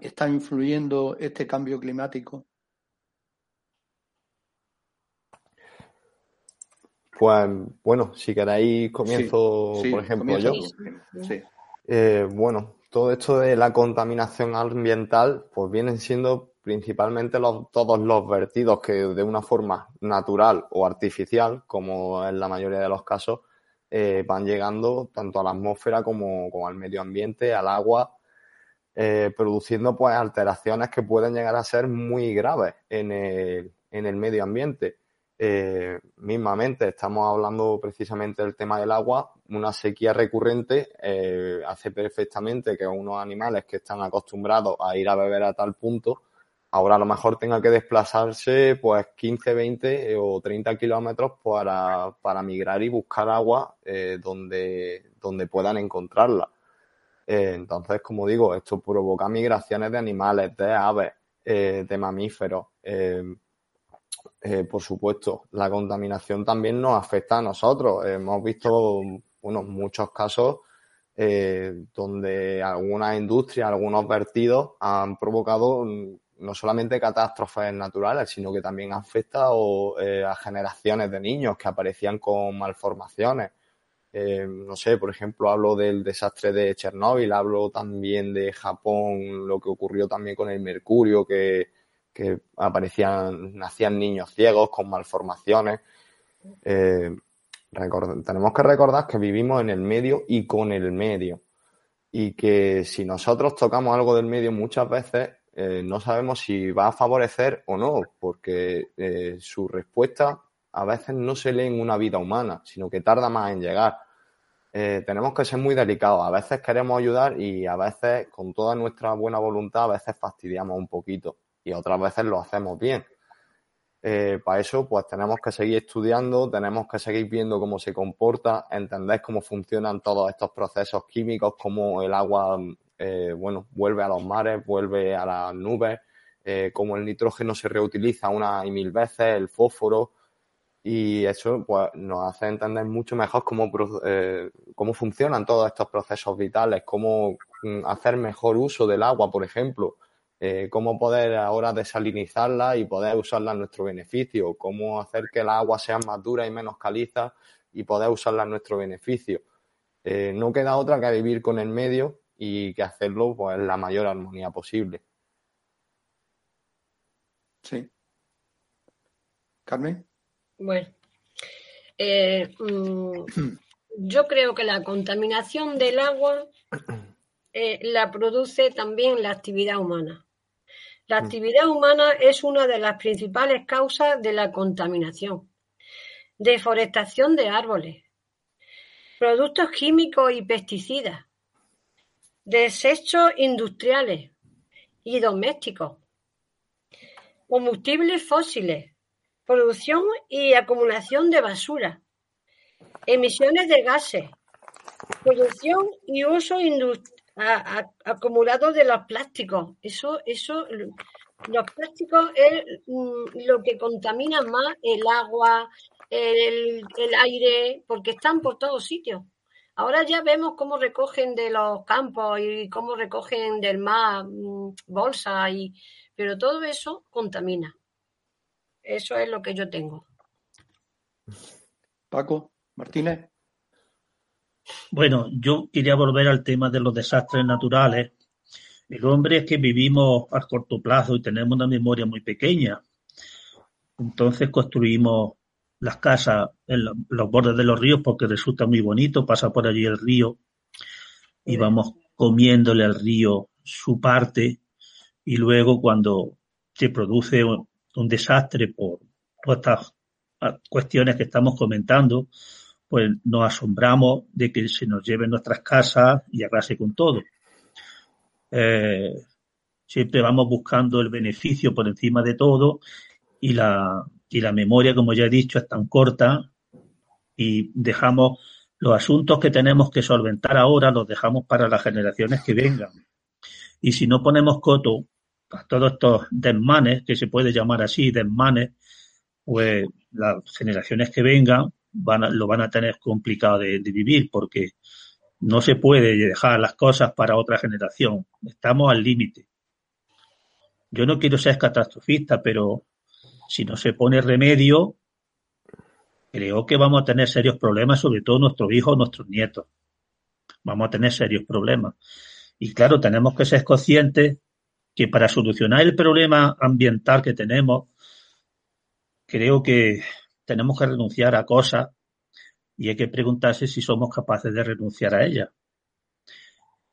está influyendo este cambio climático? Pues bueno, si queréis comienzo, por ejemplo, yo. Eh, bueno, todo esto de la contaminación ambiental, pues vienen siendo principalmente todos los vertidos que de una forma natural o artificial, como en la mayoría de los casos, eh, van llegando tanto a la atmósfera como, al medio ambiente, al agua. eh, produciendo pues alteraciones que pueden llegar a ser muy graves en el, medio ambiente. Eh, mismamente, estamos hablando precisamente del tema del agua, una sequía recurrente eh, hace perfectamente que unos animales que están acostumbrados a ir a beber a tal punto, ahora a lo mejor tengan que desplazarse pues 15, 20 o 30 kilómetros para, para migrar y buscar agua donde, donde puedan encontrarla. Eh, entonces, como digo, esto provoca migraciones de animales, de aves, eh, de mamíferos. Eh, por supuesto, la contaminación también nos afecta a nosotros. Hemos visto bueno, muchos casos donde algunas industrias, algunos vertidos han provocado no solamente catástrofes naturales, sino que también han afectado a generaciones de niños que aparecían con malformaciones. Eh, no sé, por ejemplo, hablo del desastre de Chernóbil, hablo también de Japón, lo que ocurrió también con el mercurio, que, aparecían, nacían niños ciegos con malformaciones. Eh, tenemos que recordar que vivimos en el medio y con el medio. Y que si nosotros tocamos algo del medio muchas veces, eh, no sabemos si va a favorecer o no, porque su respuesta a veces no se lee en una vida humana, sino que tarda más en llegar. Eh, tenemos que ser muy delicados. A veces queremos ayudar y a veces, con toda nuestra buena voluntad, a veces fastidiamos un poquito y otras veces lo hacemos bien. Eh, para eso, pues tenemos que seguir estudiando, tenemos que seguir viendo cómo se comporta, entender cómo funcionan todos estos procesos químicos, cómo el agua, eh, bueno, vuelve a los mares, vuelve a las nubes, cómo el nitrógeno se reutiliza una y mil veces, el fósforo, y eso pues, nos hace entender mucho mejor cómo, eh, cómo funcionan todos estos procesos vitales, cómo mm, hacer mejor uso del agua, por ejemplo, eh, cómo poder ahora desalinizarla y poder usarla a nuestro beneficio, cómo hacer que la agua sea más dura y menos caliza y poder usarla a nuestro beneficio. Eh, no queda otra que vivir con el medio y que hacerlo pues, en la mayor armonía posible. Sí. Carmen. Bueno, eh, mm, yo creo que la contaminación del agua eh, la produce también la actividad humana. La mm. actividad humana es una de las principales causas de la contaminación. Deforestación de árboles, productos químicos y pesticidas, desechos industriales y domésticos, combustibles fósiles, producción y acumulación de basura, emisiones de gases, producción y uso acumulado de los plásticos. Eso, eso, los plásticos es mm, lo que contamina más el agua, el, el aire, porque están por todos sitios. Ahora ya vemos cómo recogen de los campos y cómo recogen del mar mm, bolsa y, pero todo eso contamina. Eso es lo que yo tengo. Paco, Martínez. Bueno, yo quería volver al tema de los desastres naturales. El hombre es que vivimos a corto plazo y tenemos una memoria muy pequeña. Entonces construimos las casas en los bordes de los ríos porque resulta muy bonito, pasa por allí el río y vamos comiéndole al río su parte y luego cuando se produce un desastre por todas estas ah, cuestiones que estamos comentando, pues nos asombramos de que se nos lleven nuestras casas y arrase con todo. Eh, siempre vamos buscando el beneficio por encima de todo y la, y la memoria, como ya he dicho, es tan corta y dejamos los asuntos que tenemos que solventar ahora, los dejamos para las generaciones que vengan. Y si no ponemos coto todos estos desmanes, que se puede llamar así, desmanes, pues las generaciones que vengan lo van a tener complicado de, vivir porque no se puede dejar las cosas para otra generación. Estamos al límite. Yo no quiero ser catastrofista, pero si no se pone remedio, creo que vamos a tener serios problemas, sobre todo nuestros hijos, nuestros nietos. Vamos a tener serios problemas. Y claro, tenemos que ser conscientes que para solucionar el problema ambiental que tenemos, creo que tenemos que renunciar a cosas y hay que preguntarse si somos capaces de renunciar a ellas.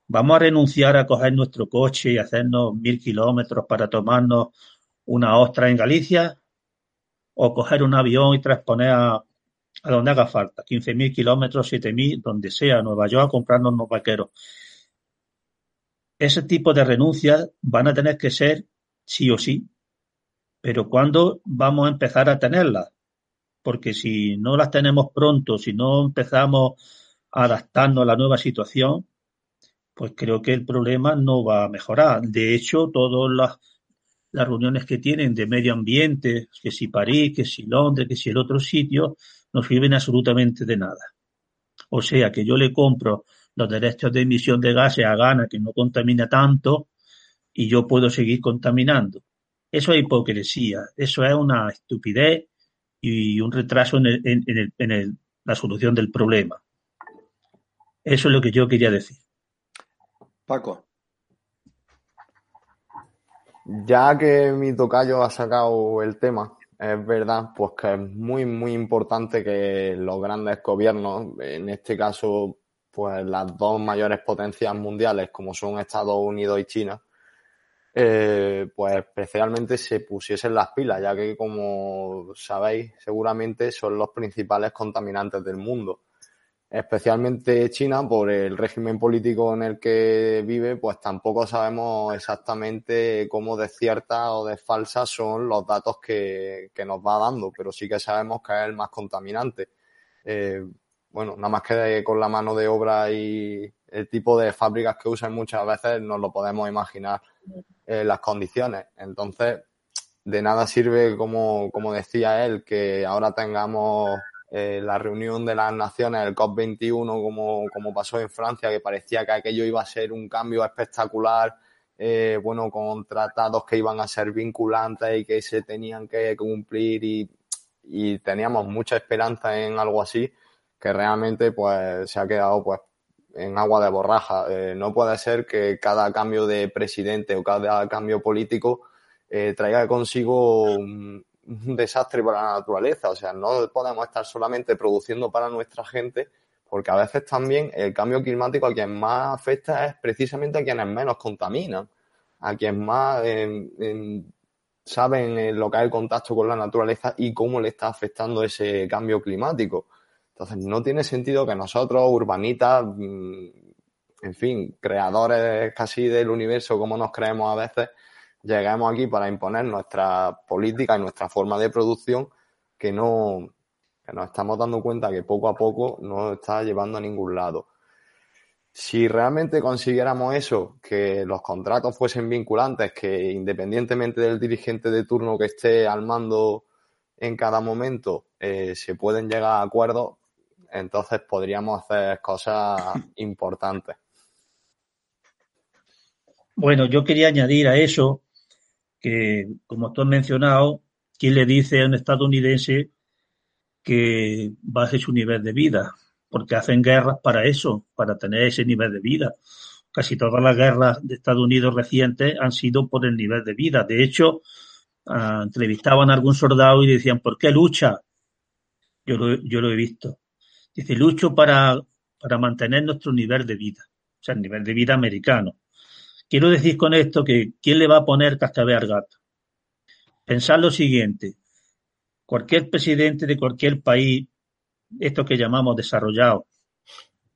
¿Vamos a renunciar a coger nuestro coche y hacernos mil kilómetros para tomarnos una ostra en Galicia? ¿O coger un avión y transponer a, a donde haga falta? 15.000 kilómetros, 7.000, donde sea, Nueva York, a comprarnos unos vaqueros. Ese tipo de renuncias van a tener que ser sí o sí. Pero ¿cuándo vamos a empezar a tenerlas? Porque si no las tenemos pronto, si no empezamos a adaptarnos a la nueva situación, pues creo que el problema no va a mejorar. De hecho, todas las, las reuniones que tienen de medio ambiente, que si París, que si Londres, que si el otro sitio, no sirven absolutamente de nada. O sea que yo le compro los derechos de emisión de gases a Gana que no contamina tanto y yo puedo seguir contaminando. Eso es hipocresía, eso es una estupidez y un retraso en, en, el, en el, la solución del problema. Eso es lo que yo quería decir. Paco. Ya que mi tocayo ha sacado el tema, es verdad, pues que es muy, muy importante que los grandes gobiernos, en este caso, pues las dos mayores potencias mundiales, como son Estados Unidos y China, eh, pues especialmente se pusiesen las pilas, ya que como sabéis, seguramente son los principales contaminantes del mundo especialmente China, por el régimen político en el que vive, pues tampoco sabemos exactamente cómo de cierta o de falsa son los datos que, que, nos va dando, pero sí que sabemos que es el más contaminante. Eh, bueno, nada más que con la mano de obra y el tipo de fábricas que usan muchas veces nos lo podemos imaginar eh, las condiciones. Entonces, de nada sirve, como, como decía él, que ahora tengamos eh, la reunión de las naciones, el COP21, como, como pasó en Francia, que parecía que aquello iba a ser un cambio espectacular, eh, bueno, con tratados que iban a ser vinculantes y que se tenían que cumplir y, y teníamos mucha esperanza en algo así, que realmente pues se ha quedado pues en agua de borraja. Eh, no puede ser que cada cambio de presidente o cada cambio político eh, traiga consigo un, desastre para la naturaleza. O sea, no podemos estar solamente produciendo para nuestra gente, porque a veces también el cambio climático a quien más afecta es precisamente a quienes menos contaminan, a quienes más saben lo que es el contacto con la naturaleza y cómo le está afectando ese cambio climático. Entonces, no tiene sentido que nosotros, urbanitas, mm, en fin, creadores casi del universo como nos creemos a veces, lleguemos aquí para imponer nuestra política y nuestra forma de producción que no que nos estamos dando cuenta que poco a poco no está llevando a ningún lado. Si realmente consiguiéramos eso, que los contratos fuesen vinculantes, que independientemente del dirigente de turno que esté al mando en cada momento, eh, se pueden llegar a acuerdos, entonces podríamos hacer cosas importantes. Bueno, yo quería añadir a eso que, como tú has mencionado, ¿quién le dice a un estadounidense que baje su nivel de vida? Porque hacen guerras para eso, para tener ese nivel de vida. Casi todas las guerras de Estados Unidos recientes han sido por el nivel de vida. De hecho, uh, entrevistaban a algún soldado y decían, ¿por qué lucha? Yo lo, yo lo he visto. Dice, lucho para, para mantener nuestro nivel de vida, o sea, el nivel de vida americano. Quiero decir con esto que ¿quién le va a poner cascabel al gato? Pensar lo siguiente. Cualquier presidente de cualquier país, esto que llamamos desarrollado,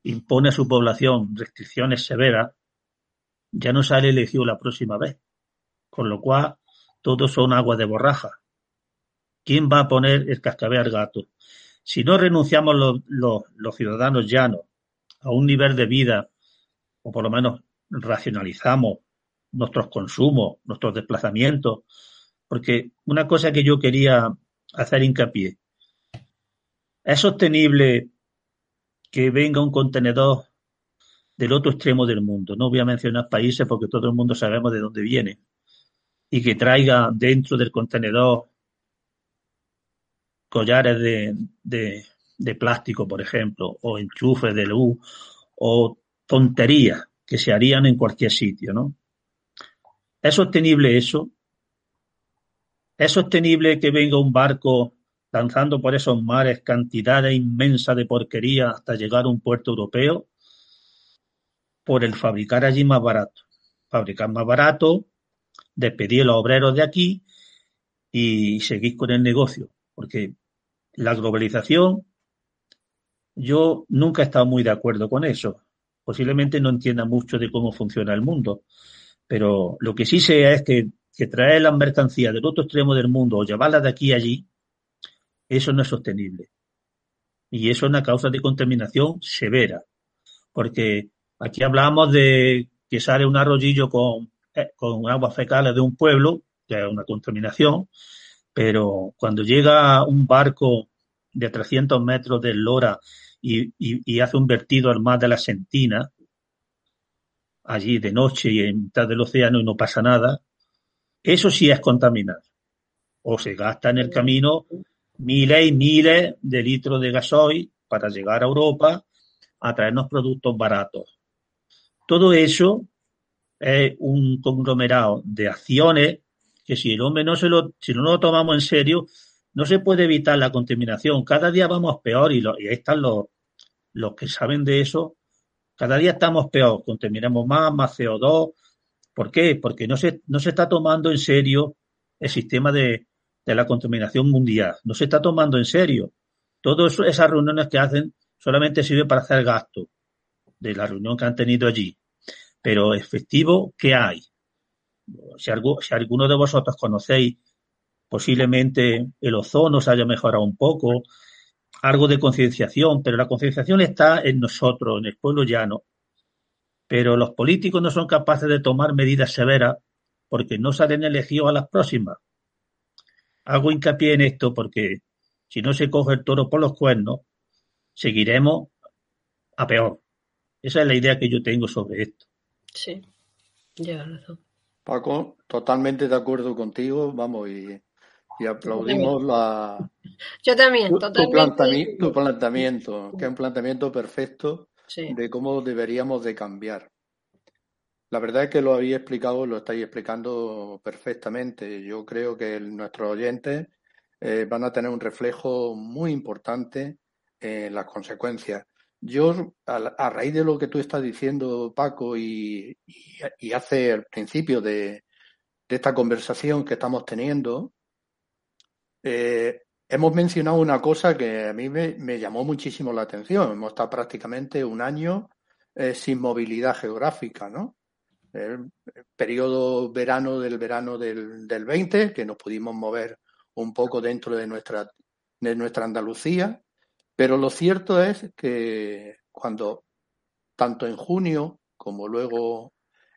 impone a su población restricciones severas, ya no sale elegido la próxima vez. Con lo cual, todos son aguas de borraja. ¿Quién va a poner el cascabel al gato? Si no renunciamos los, ciudadanos llanos a un nivel de vida, o por lo menos racionalizamos nuestros consumos, nuestros desplazamientos, porque una cosa que yo quería hacer hincapié, ¿es sostenible que venga un contenedor del otro extremo del mundo? No voy a mencionar países porque todo el mundo sabemos de dónde viene. Y que traiga dentro del contenedor collares de, de, de plástico, por ejemplo, o enchufes de luz, o tonterías que se harían en cualquier sitio, ¿no? ¿Es sostenible eso? ¿Es sostenible que venga un barco lanzando por esos mares cantidades inmensas de porquería hasta llegar a un puerto europeo? por el fabricar allí más barato. Fabricar más barato, despedir a los obreros de aquí y seguir con el negocio. Porque la globalización, yo nunca he estado muy de acuerdo con eso. Posiblemente no entienda mucho de cómo funciona el mundo. Pero lo que sí sé es que, que traer las mercancías del otro extremo del mundo o llevarlas de aquí a allí, eso no es sostenible. Y eso es una causa de contaminación severa. Porque aquí hablamos de que sale un arroyillo con, eh, con aguas fecales de un pueblo, que es una contaminación, pero cuando llega un barco de 300 metros de Lora y, y, hace un vertido al mar de la Sentina, allí de noche y en mitad del océano y no pasa nada, eso sí es contaminar. O se gasta en el camino miles y miles de litros de gasoil para llegar a Europa a traernos productos baratos. Todo eso es un conglomerado de acciones que si el hombre no se lo, si no lo tomamos en serio, no se puede evitar la contaminación. Cada día vamos peor y, ahí están los, los que saben de eso. Cada día estamos peor, contaminamos más, más CO2. ¿Por qué? Porque no se, no se está tomando en serio el sistema de, de la contaminación mundial. No se está tomando en serio. Todas esas reuniones que hacen solamente sirve para hacer gasto de la reunión que han tenido allí. Pero efectivo, ¿qué hay? Si, si alguno de vosotros conocéis, posiblemente el ozono se haya mejorado un poco, algo de concienciación, pero la concienciación está en nosotros, en el pueblo llano. Pero los políticos no son capaces de tomar medidas severas porque no salen elegidos a las próximas. Hago hincapié en esto porque si no se coge el toro por los cuernos, seguiremos a peor. Esa es la idea que yo tengo sobre esto. Sí, lleva razón. Paco, totalmente de acuerdo contigo, vamos, y, aplaudimos la... Yo también, tu, totalmente. Tu, planteamiento, que es un planteamiento perfecto de cómo deberíamos de cambiar. La verdad es que lo habéis explicado, lo estáis explicando perfectamente. Yo creo que nuestros oyentes eh, van a tener un reflejo muy importante en las consecuencias. Yo, a, raíz de lo que tú estás diciendo, Paco, y, hace el principio de, esta conversación que estamos teniendo, eh, hemos mencionado una cosa que a mí me, llamó muchísimo la atención. Hemos estado prácticamente un año eh, sin movilidad geográfica, ¿no? El, periodo verano del verano del, del 20, que nos pudimos mover un poco dentro de nuestra, de nuestra Andalucía, pero lo cierto es que cuando, tanto en junio como luego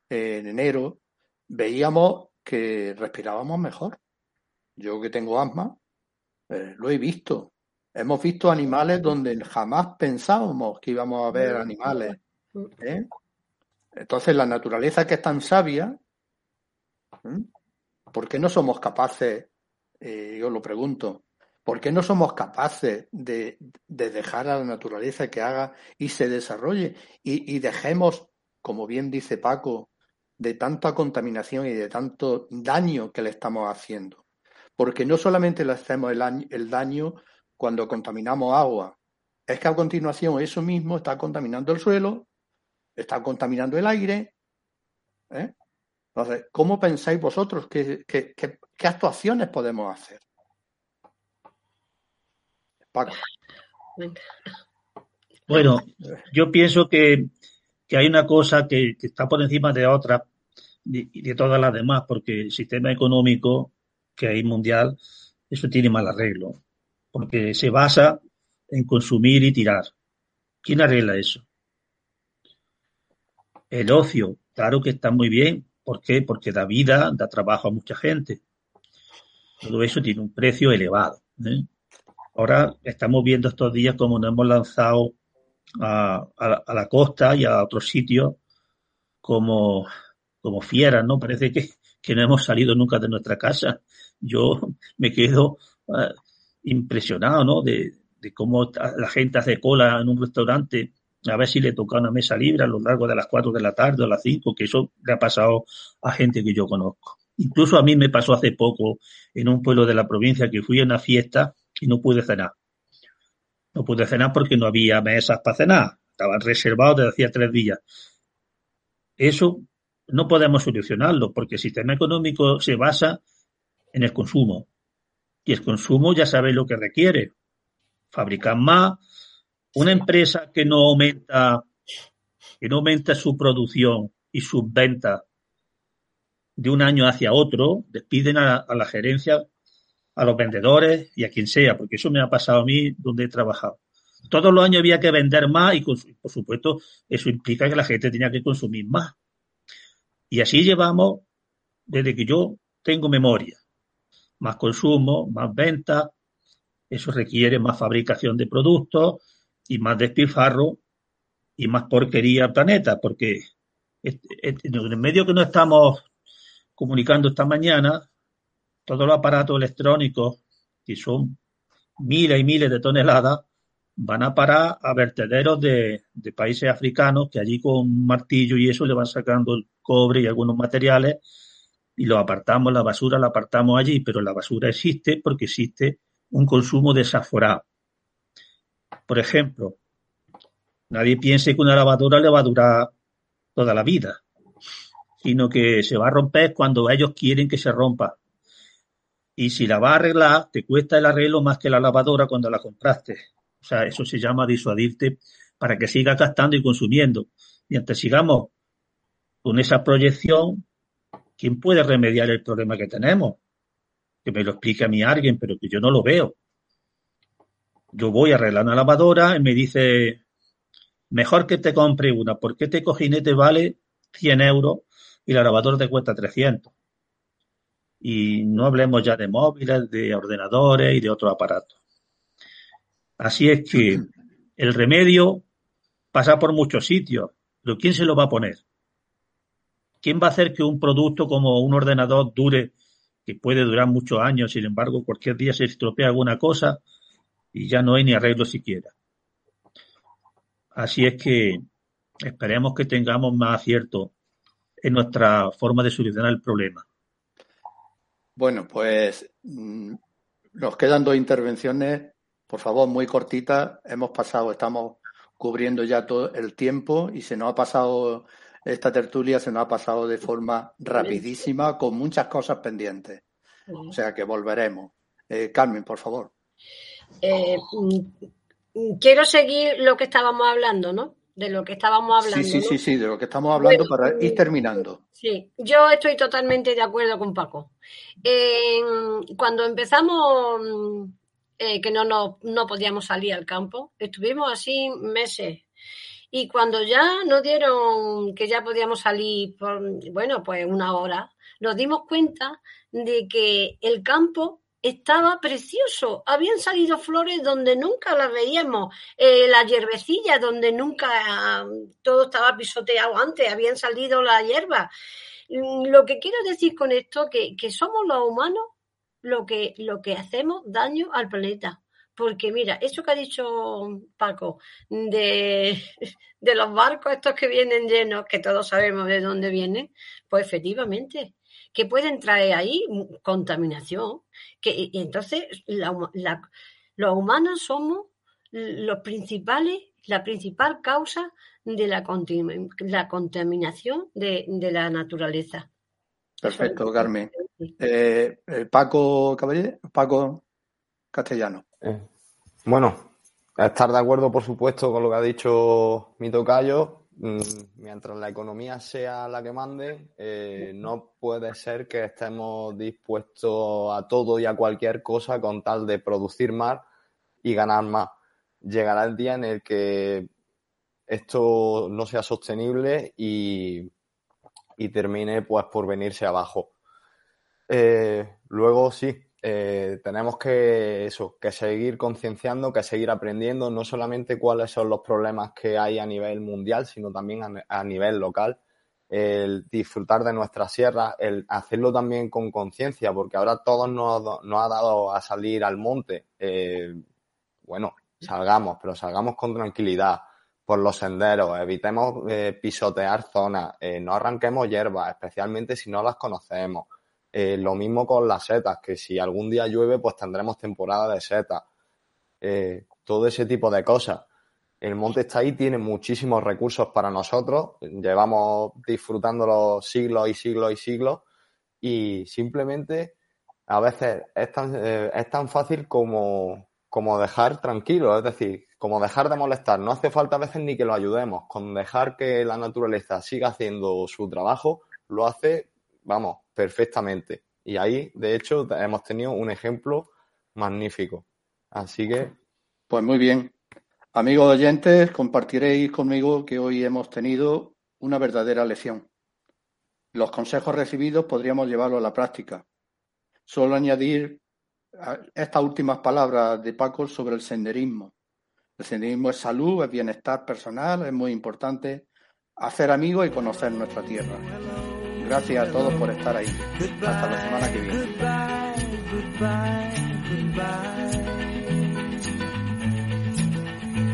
en enero, veíamos que respirábamos mejor. Yo que tengo asma, eh, lo he visto. Hemos visto animales donde jamás pensábamos que íbamos a ver animales. ¿eh? Entonces, la naturaleza que es tan sabia, ¿por qué no somos capaces, eh, yo lo pregunto, ¿Por qué no somos capaces de, dejar a la naturaleza que haga y se desarrolle y, dejemos, como bien dice Paco, de tanta contaminación y de tanto daño que le estamos haciendo? Porque no solamente le hacemos el, daño cuando contaminamos agua, es que a continuación eso mismo está contaminando el suelo, está contaminando el aire. ¿eh? Entonces, ¿cómo pensáis vosotros qué actuaciones podemos hacer? Bueno, yo pienso que, hay una cosa que, está por encima de otra y de, todas las demás, porque el sistema económico que hay mundial, eso tiene mal arreglo, porque se basa en consumir y tirar. ¿Quién arregla eso? El ocio, claro que está muy bien. ¿Por qué? Porque da vida, da trabajo a mucha gente. Todo eso tiene un precio elevado. ¿eh? Ahora estamos viendo estos días como nos hemos lanzado a, la costa y a otros sitios como, como fieras, ¿no? Parece que, no hemos salido nunca de nuestra casa. Yo me quedo eh, impresionado, ¿no? De, cómo la gente hace cola en un restaurante a ver si le toca una mesa libre a lo largo de las 4 de la tarde o a las 5, que eso le ha pasado a gente que yo conozco. Incluso a mí me pasó hace poco en un pueblo de la provincia que fui a una fiesta y no pude cenar. No pude cenar porque no había mesas para cenar. Estaban reservados desde hacía tres días. eso no podemos solucionarlo porque el sistema económico se basa en el consumo. Y el consumo ya sabe lo que requiere. Fabricar más. Una empresa que no aumenta, que no aumenta su producción y sus ventas de un año hacia otro, despiden a, la gerencia, a los vendedores y a quien sea, porque eso me ha pasado a mí donde he trabajado. Todos los años había que vender más y, por supuesto, eso implica que la gente tenía que consumir más. Y así llevamos desde que yo tengo memoria. Más consumo, más venta, eso requiere más fabricación de productos y más despilfarro y más porquería al planeta, porque en el medio que no estamos comunicando esta mañana, todos los aparatos electrónicos, que son miles y miles de toneladas, van a parar a vertederos de, países africanos que allí con un martillo y eso le van sacando el cobre y algunos materiales y lo apartamos, la basura la apartamos allí, pero la basura existe porque existe un consumo desaforado. Por ejemplo, nadie piense que una lavadora le va a durar toda la vida sino que se va a romper cuando ellos quieren que se rompa. Y si la va a arreglar, te cuesta el arreglo más que la lavadora cuando la compraste. O sea, eso se llama disuadirte para que sigas gastando y consumiendo. Mientras sigamos con esa proyección, ¿quién puede remediar el problema que tenemos? Que me lo explique a mí alguien, pero que yo no lo veo. Yo voy a arreglar una lavadora y me dice, mejor que te compre una, porque este cojinete vale 100 euros y la lavadora te cuesta 300. Y no hablemos ya de móviles, de ordenadores y de otros aparatos. Así es que el remedio pasa por muchos sitios, pero ¿quién se lo va a poner? ¿Quién va a hacer que un producto como un ordenador dure, que puede durar muchos años, sin embargo, cualquier día se estropea alguna cosa y ya no hay ni arreglo siquiera? Así es que esperemos que tengamos más acierto en nuestra forma de solucionar el problema. Bueno, pues mm, nos quedan dos intervenciones, por favor, muy cortitas. Hemos pasado, estamos cubriendo ya todo el tiempo y se nos ha pasado esta tertulia, se nos ha pasado de forma rapidísima, con muchas cosas pendientes. O sea que volveremos. Eh, Carmen, por favor. Eh, mm, quiero seguir lo que estábamos hablando, ¿no? De lo que estábamos hablando. Sí, sí, sí, sí, de lo que estamos hablando para ir terminando. Sí, yo estoy totalmente de acuerdo con Paco. cuando empezamos, eh, que no, no, no podíamos salir al campo, estuvimos así meses. Y cuando ya nos dieron que ya podíamos salir por, bueno, pues una hora, nos dimos cuenta de que el campo estaba precioso. Habían salido flores donde nunca las veíamos, eh, la hierbecilla donde nunca todo estaba pisoteado antes, habían salido la hierba. Mm, lo que quiero decir con esto que, que somos los humanos lo que, lo que hacemos daño al planeta. Porque mira, eso que ha dicho Paco, de, de los barcos estos que vienen llenos, que todos sabemos de dónde vienen, pues efectivamente, que pueden traer ahí contaminación. Que, entonces, los humanos somos los principales, la principal causa de la, la contaminación de, la naturaleza. Perfecto, Carmen. Eh, eh, Paco Caballé, Paco Castellano. Eh, bueno, estar de acuerdo, por supuesto, con lo que ha dicho mi tocayo. Mm, mientras la economía sea la que mande, eh, no puede ser que estemos dispuestos a todo y a cualquier cosa con tal de producir más y ganar más. Llegará el día en el que esto no sea sostenible y, termine pues por venirse abajo. Eh, luego sí, eh, tenemos que eso, que seguir concienciando, que seguir aprendiendo, no solamente cuáles son los problemas que hay a nivel mundial, sino también a, nivel local. El disfrutar de nuestra sierra, el hacerlo también con conciencia, porque ahora todos nos, ha dado a salir al monte. Eh, bueno, salgamos, pero salgamos con tranquilidad por los senderos, evitemos eh, pisotear zonas, no arranquemos hierbas, especialmente si no las conocemos eh, lo mismo con las setas, que si algún día llueve, pues tendremos temporada de setas. Eh, todo ese tipo de cosas. el monte está ahí, tiene muchísimos recursos para nosotros, llevamos disfrutándolo siglos y siglos y siglos y simplemente a veces es tan, eh, es tan fácil como, como dejar tranquilo, es decir, como dejar de molestar. No hace falta a veces ni que lo ayudemos, con dejar que la naturaleza siga haciendo su trabajo, lo hace, vamos, perfectamente. Y ahí, de hecho, hemos tenido un ejemplo magnífico. Así que. Pues muy bien. Amigos oyentes, compartiréis conmigo que hoy hemos tenido una verdadera lección. Los consejos recibidos podríamos llevarlos a la práctica. Solo añadir estas últimas palabras de Paco sobre el senderismo. El senderismo es salud, es bienestar personal, es muy importante hacer amigos y conocer nuestra tierra. Gracias a todos por estar ahí. Hasta la semana que viene.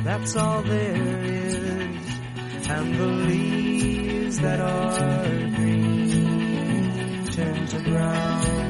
That's all there is, and the leaves that are green turn to brown.